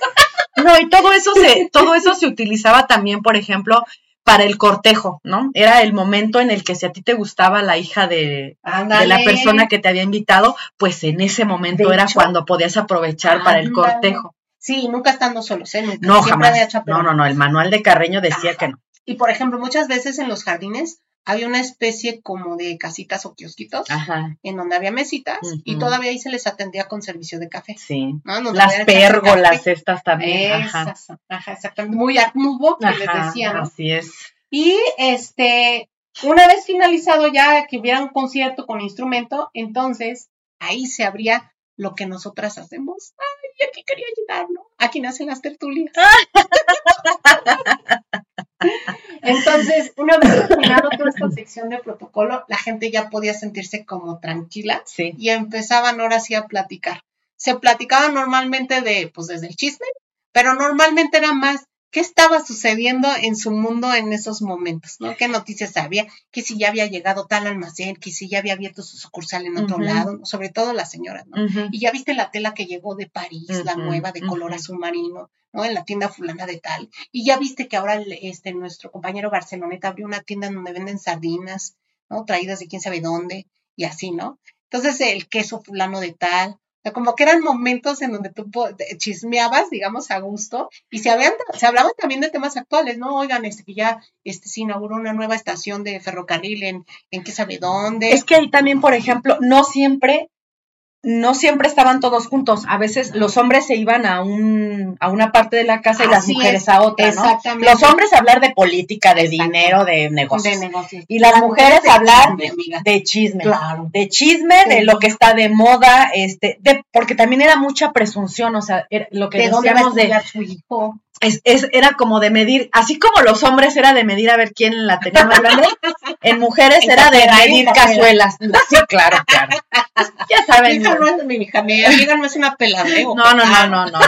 No, y todo eso se, todo eso se utilizaba también, por ejemplo, para el cortejo, ¿no? Era el momento en el que si a ti te gustaba la hija de, de la persona que te había invitado, pues en ese momento era cuando podías aprovechar para el cortejo. Sí, nunca estando solos, ¿eh? no, jamás. No, no, no, el manual de Carreño decía que no. Y por ejemplo, muchas veces en los jardines había una especie como de casitas o kiosquitos en donde había mesitas y todavía ahí se les atendía con servicio de café. Sí. Las pérgolas estas también. ajá. ajá, exactamente. Muy art que les decía, ¿no? Así es. Y este, una vez finalizado ya que hubiera un concierto con instrumento, entonces ahí se abría lo que nosotras hacemos. Ay, aquí quería llegar, ¿no? Aquí nacen las tertulias. Entonces, una vez terminado toda esta sección de protocolo, la gente ya podía sentirse como tranquila y empezaban ahora sí a platicar. Se platicaba normalmente de, pues desde el chisme, pero normalmente era más qué estaba sucediendo en su mundo en esos momentos, ¿no? ¿Qué noticias había? Que si ya había llegado tal almacén, que si ya había abierto su sucursal en otro lado, sobre todo las señoras, ¿no? Y ya viste la tela que llegó de París, la nueva de color azul marino, ¿no? En la tienda fulana de tal. Y ya viste que ahora este, nuestro compañero Barceloneta abrió una tienda donde venden sardinas, ¿no? Traídas de quién sabe dónde, y así, ¿no? Entonces el queso fulano de tal, como que eran momentos en donde tú chismeabas, digamos, a gusto, y se, habían, se hablaban también de temas actuales, ¿no? Oigan, este, que ya este, se inauguró una nueva estación de ferrocarril en, en qué sabe dónde. Es que ahí también, por ejemplo, no siempre no siempre estaban todos juntos. A veces los hombres se iban a un a una parte de la casa y las mujeres a otra, ¿no? Exactamente. Los hombres a hablar de política, de dinero, de negocios. Y las, mujeres, a hablar de, chisme. Claro. De chisme, de lo que está de moda, este, de, porque también era mucha presunción, o sea, lo que decíamos de su hijo es, es, era como de medir, así como los hombres era de medir a ver quién la tenía más grande, en mujeres era de medir cazuelas. Sí, claro, claro. Ya saben. no es mi hija, mi amiga no es una peladeo. No, no, no, no, no.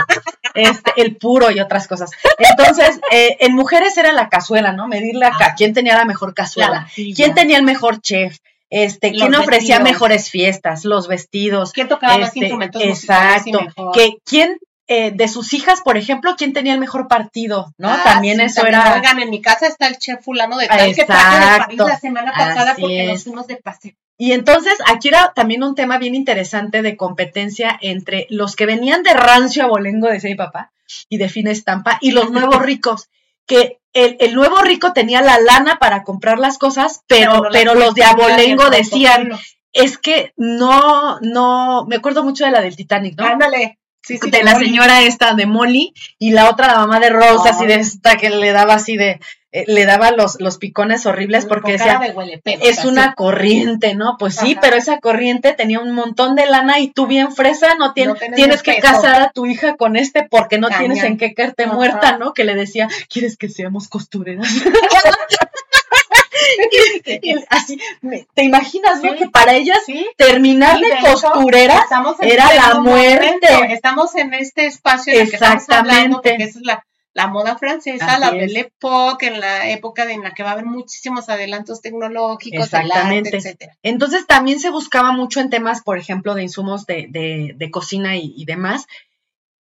Este, el puro y otras cosas. Entonces, eh, en mujeres era la cazuela, ¿no? Medirle acá, quién tenía la mejor cazuela, quién tenía el mejor chef, este, quién ofrecía mejores fiestas, los vestidos. ¿Quién tocaba más este, instrumentos Exacto. Que quién eh, de sus hijas, por ejemplo, quién tenía el mejor partido, ¿no? Ah, también eso era. Oigan, en mi casa está el chef fulano de tal que traje de París la semana pasada porque nos fuimos de paseo. Y entonces aquí era también un tema bien interesante de competencia entre los que venían de rancio a bolengo, de mi papá, y de fina estampa, y los nuevos ricos, que el, el, nuevo rico tenía la lana para comprar las cosas, pero, pero, los de abolengo decían, es que no, no, me acuerdo mucho de la del Titanic, ¿no? Ándale de la señora esta de Molly y la otra la mamá de Rosa, así de esta que le daba así de eh, le daba los, los picones horribles porque decía es una corriente, ¿no? Pues sí, pero esa corriente tenía un montón de lana y tú bien fresa no, tienes, tienes que casar a tu hija con este porque no tienes en qué caerte muerta, ¿no? Que le decía, ¿quieres que seamos costureras? así, te imaginas, ¿no? Que para ellas terminar de, costurera era la muerte. Estamos en este espacio en el que estamos hablando, porque esa es la, la moda francesa, la Belle Époque, en la época en la que va a haber muchísimos adelantos tecnológicos, Exactamente. etcétera. Entonces también se buscaba mucho en temas, por ejemplo, de insumos de, de, de cocina y, y demás,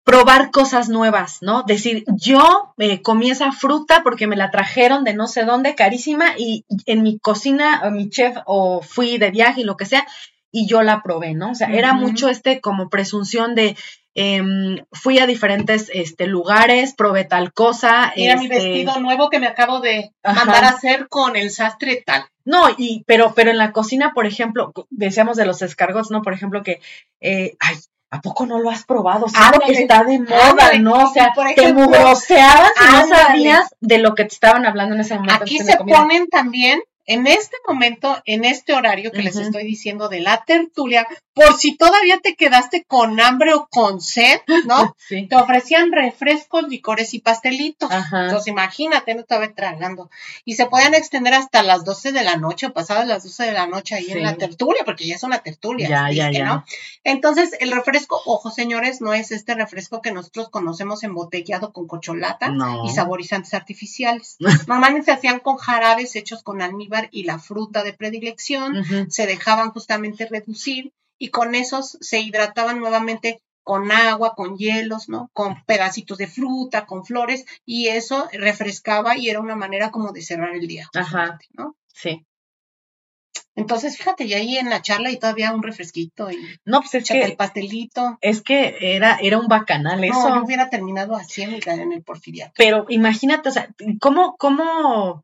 probar cosas nuevas, ¿no? Decir, yo eh, comí esa fruta porque me la trajeron de no sé dónde, carísima, y en mi cocina, o mi chef, o fui de viaje y lo que sea, y yo la probé, ¿no? O sea, era mucho este como presunción de em, fui a diferentes este, lugares, probé tal cosa. Mira mi este, vestido nuevo que me acabo de Ajá. mandar a hacer con el sastre tal. No, y, pero, pero en la cocina, por ejemplo, decíamos de los escargots, ¿no? Por ejemplo, que, eh, ay, ¿a poco no lo has probado? Siento que está de moda, ándale. ¿no? O sea, por te ejemplo, mugroseabas y no sabías de lo que te estaban hablando en ese momento. Aquí se ponen también, en este momento, en este horario que les estoy diciendo de la tertulia, por si todavía te quedaste con hambre o con sed, ¿no? Sí. Te ofrecían refrescos, licores y pastelitos. Ajá. Entonces, imagínate, no estaba tragando. Y se podían extender hasta las 12 de la noche o pasadas las 12 de la noche ahí Sí. en la tertulia, porque ya es una tertulia. Ya, ya, ¿viste, ya. ¿no? Entonces, el refresco, ojo señores, no es este refresco que nosotros conocemos embotellado con cocholata No. y saborizantes artificiales. Normalmente se hacían con jarabes hechos con almíbar y la fruta de predilección, se dejaban justamente reducir y con esos se hidrataban nuevamente con agua, con hielos, ¿no? Con pedacitos de fruta, con flores y eso refrescaba y era una manera como de cerrar el día, Ajá. ¿no? Sí. Entonces, fíjate, y ahí en la charla y todavía un refresquito y No, pues es el pastelito. es que era, era un bacanal No, eso. yo hubiera terminado así amiga, en el porfiriato. Pero imagínate, o sea, ¿cómo, cómo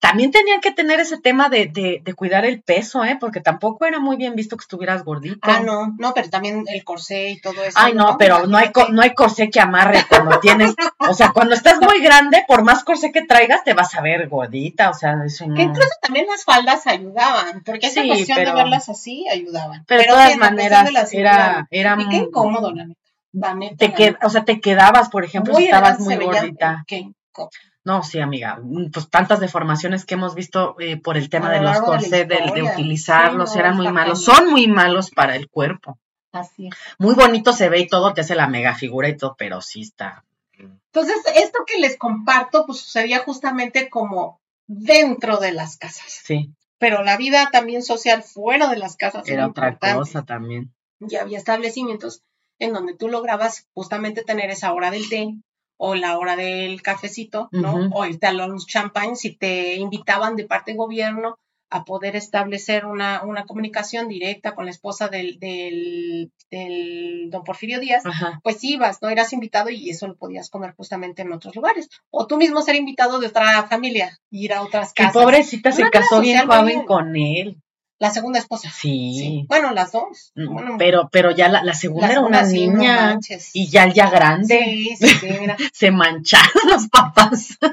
también tenían que tener ese tema de, de, de cuidar el peso, ¿eh? Porque tampoco era muy bien visto que estuvieras gordito. Ah, no, no, pero también el corsé y todo eso. Ay, no, pero no hay, no hay corsé que amarre cuando tienes, o sea, cuando estás muy grande, por más corsé que traigas, te vas a ver gordita, o sea, eso no. Que incluso también las faldas ayudaban, porque esa Sí, cuestión pero- de verlas así ayudaban. Pero de todas maneras, la era, era, Y qué incómodo, la neta. La neta, te la que, neta. o sea, te quedabas, por ejemplo, si estabas muy gordita. Qué incómodo. No, sí, amiga, mm, pues tantas deformaciones que hemos visto eh, por el tema de lo los largo de utilizarlos, Sí, no, eran muy malos, son muy malos para el cuerpo. Así es. Muy bonito se ve y todo, te hace la mega figura y todo, pero sí está. Entonces, esto que les comparto, pues sucedía justamente como dentro de las casas. Sí, Pero la vida también social fuera de las casas era otra importante. cosa también. y había establecimientos en donde tú lograbas justamente tener esa hora del té o la hora del cafecito, ¿no? O irte a los champagnes si te invitaban de parte del gobierno a poder establecer una, una comunicación directa con la esposa del, del, del don Porfirio Díaz, Ajá. pues ibas, ¿no? Eras invitado y eso lo podías comer justamente en otros lugares. O tú mismo ser invitado de otra familia, ir a otras casas. pobrecita se Una casó bien joven bien. con él. La segunda esposa. Sí. Bueno, las dos. Mm, Bueno, pero, pero ya la, la segunda era una sí, niña y ya ya grande. Sí, sí, sí, mira. Se mancharon los papás.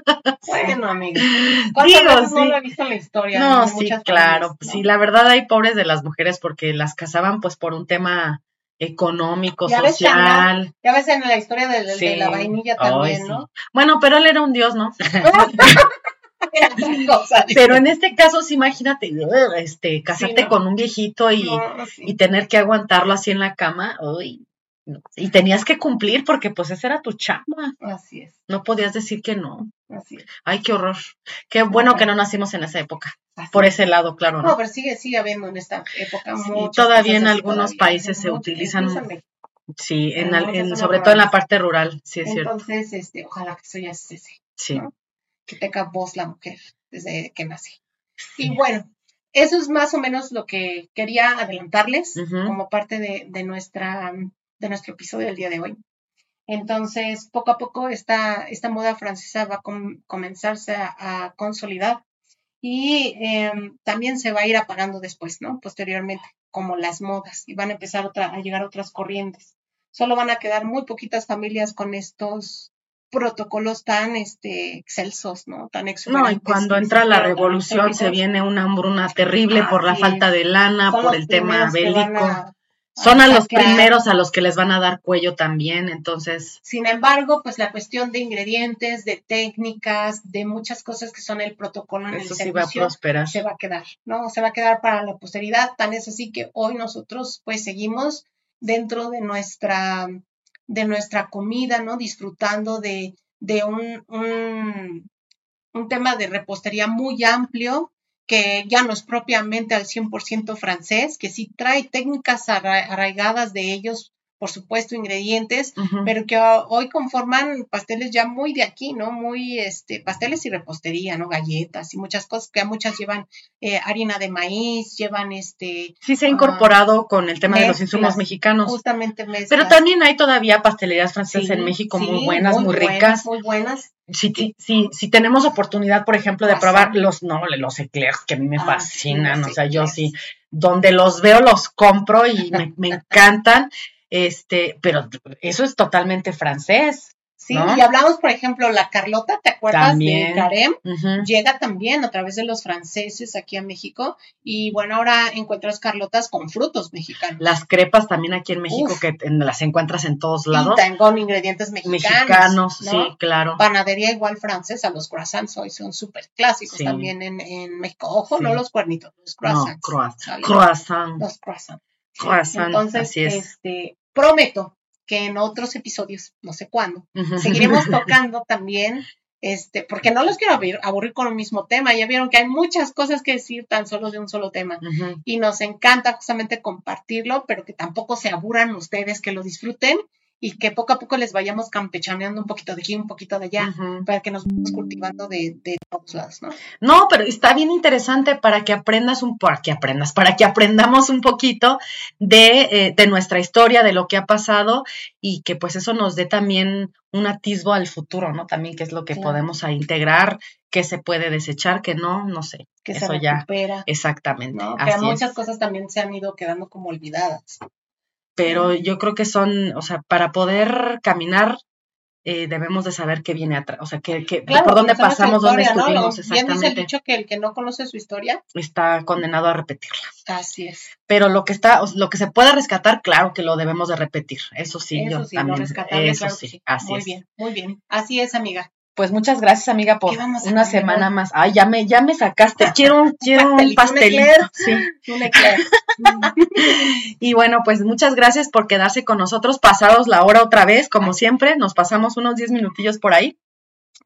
Bueno, amiga. ¿Cuántas Digo, veces no lo he visto en la historia? No, sí, claro. familias, ¿no? Sí, la verdad hay pobres de las mujeres porque las casaban pues por un tema económico, Ya ves, social. Ya ves en la historia de, de- Sí. de la vainilla también. ¿no? Bueno, pero él era un dios, ¿no? Cosa. Pero en este caso, sí, imagínate, este, casarte ¿no? con un viejito y, No, sí. y tener que aguantarlo así en la cama, uy, no. y tenías que cumplir porque pues esa era tu chamba, Así es, no podías decir que no. así es. Ay, qué horror. Qué bueno que no nacimos en esa época. así Por es. ese lado, claro, No, ¿no? pero sigue, sigue habiendo en esta época Sí, todavía en algunos todavía, países se utilizan. Sí, en, en sobre todo en la parte rural, sí es cierto. Entonces, este, ojalá que eso ya cese, Sí. ¿no? Que tenga voz la mujer desde que nace. Y bueno, eso es más o menos lo que quería adelantarles como parte de, de nuestra, de nuestro episodio del día de hoy. Entonces, poco a poco esta, esta moda francesa va a com- comenzarse a, a consolidar y em, también se va a ir apagando después, ¿no? Posteriormente, como las modas, y van a empezar otra, a llegar otras corrientes. Solo van a quedar muy poquitas familias con estos protocolos tan este, excelsos, ¿no? Tan No, exuberantes. y cuando entra la revolución se viene una hambruna terrible por la falta de lana, Son por el tema bélico. a- Son a los primeros a los que les van a dar cuello también, entonces, Sin embargo, pues la cuestión de ingredientes, de técnicas, de muchas cosas que son el protocolo en eso el sí va a servicio, prosperar. se va a quedar, ¿no? Se va a quedar para la posteridad. Tan es así que hoy nosotros pues seguimos dentro de nuestra, de nuestra comida, ¿no? Disfrutando de, de un, un, un tema de repostería muy amplio que ya no es propiamente al 100% francés, que sí trae técnicas arra- arraigadas de ellos por supuesto, ingredientes, pero que hoy conforman pasteles ya muy de aquí, ¿no? Muy, este, pasteles y repostería, ¿no? Galletas y muchas cosas, que muchas llevan eh, harina de maíz, llevan este... Sí, se ha incorporado con el tema de los insumos mexicanos. Justamente mezclas. Pero también hay todavía pastelerías francesas en México muy buenas, muy, ricas. Muy buenas. Si, si, si, tenemos oportunidad, por ejemplo, de probar los, no, los eclairs, que a mí me ah, fascinan, o sea, yo sí, donde los veo los compro y me, me encantan. Este, pero eso es totalmente francés. Sí, y hablamos, por ejemplo, la Carlota, ¿te acuerdas de Carem? Llega también a través de los franceses aquí a México y bueno, ahora encuentras Carlotas con frutos mexicanos. Las crepas también aquí en México que las encuentras en todos lados. Y con ingredientes mexicanos. Mexicanos, sí, claro. Panadería igual francesa, los croissants hoy son súper clásicos también en, en, México. Ojo, no los cuernitos, los croissants. No, croissants. Croissant. Los croissants. Croissant, Entonces, así es. este, prometo que en otros episodios, no sé cuándo, seguiremos tocando también, este, porque no los quiero aburrir, con el mismo tema. Ya vieron que hay muchas cosas que decir tan solo de un solo tema. Y nos encanta justamente compartirlo, pero que tampoco se aburran ustedes, que lo disfruten y que poco a poco les vayamos campechaneando un poquito de aquí, un poquito de allá, para que nos vayamos cultivando de, de, todos lados, ¿no? No, pero está bien interesante para que aprendas un para que aprendas, para que aprendamos un poquito de, eh, de nuestra historia, de lo que ha pasado y que pues eso nos dé también un atisbo al futuro, ¿no? También qué es lo que podemos integrar, qué se puede desechar, que no, no sé. Que eso se recupera. Ya, exactamente. Que muchas cosas también se han ido quedando como olvidadas pero yo creo que son, o sea, para poder caminar eh, debemos de saber qué viene atrás, o sea, que, por dónde pasamos, dónde estuvimos, exactamente. Bien dicho que el que no conoce su historia está condenado a repetirla. Así es. Pero lo que está, lo que se puede rescatar, claro que lo debemos de repetir, eso sí, yo también. eso sí, así muy bien, muy bien, así es, amiga. Pues muchas gracias, amiga, por una semana más. Ay, ya me, ya me sacaste. Quiero, un, quiero un pastelito. Sí. y bueno, pues muchas gracias por quedarse con nosotros, pasados la hora otra vez, como siempre. Nos pasamos unos 10 minutillos por ahí.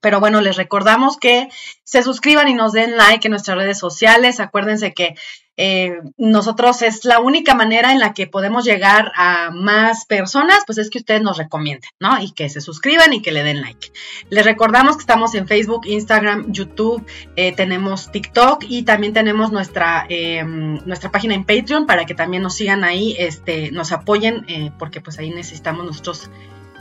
Pero bueno, les recordamos que se suscriban y nos den like en nuestras redes sociales. Acuérdense que eh, nosotros es la única manera en la que podemos llegar a más personas, pues es que ustedes nos recomienden, ¿no? Y que se suscriban y que le den like. Les recordamos que estamos en Facebook, Instagram, YouTube, eh, tenemos TikTok y también tenemos nuestra, em, nuestra página en Patreon para que también nos sigan ahí, este, nos apoyen, eh, porque pues ahí necesitamos nosotros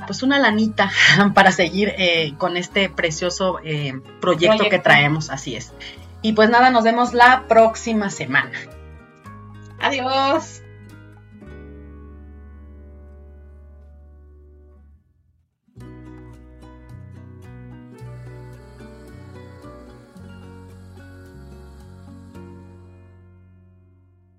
pues una lanita para seguir con este precioso proyecto que traemos, así es. Y pues nada, nos vemos la próxima semana. Adiós.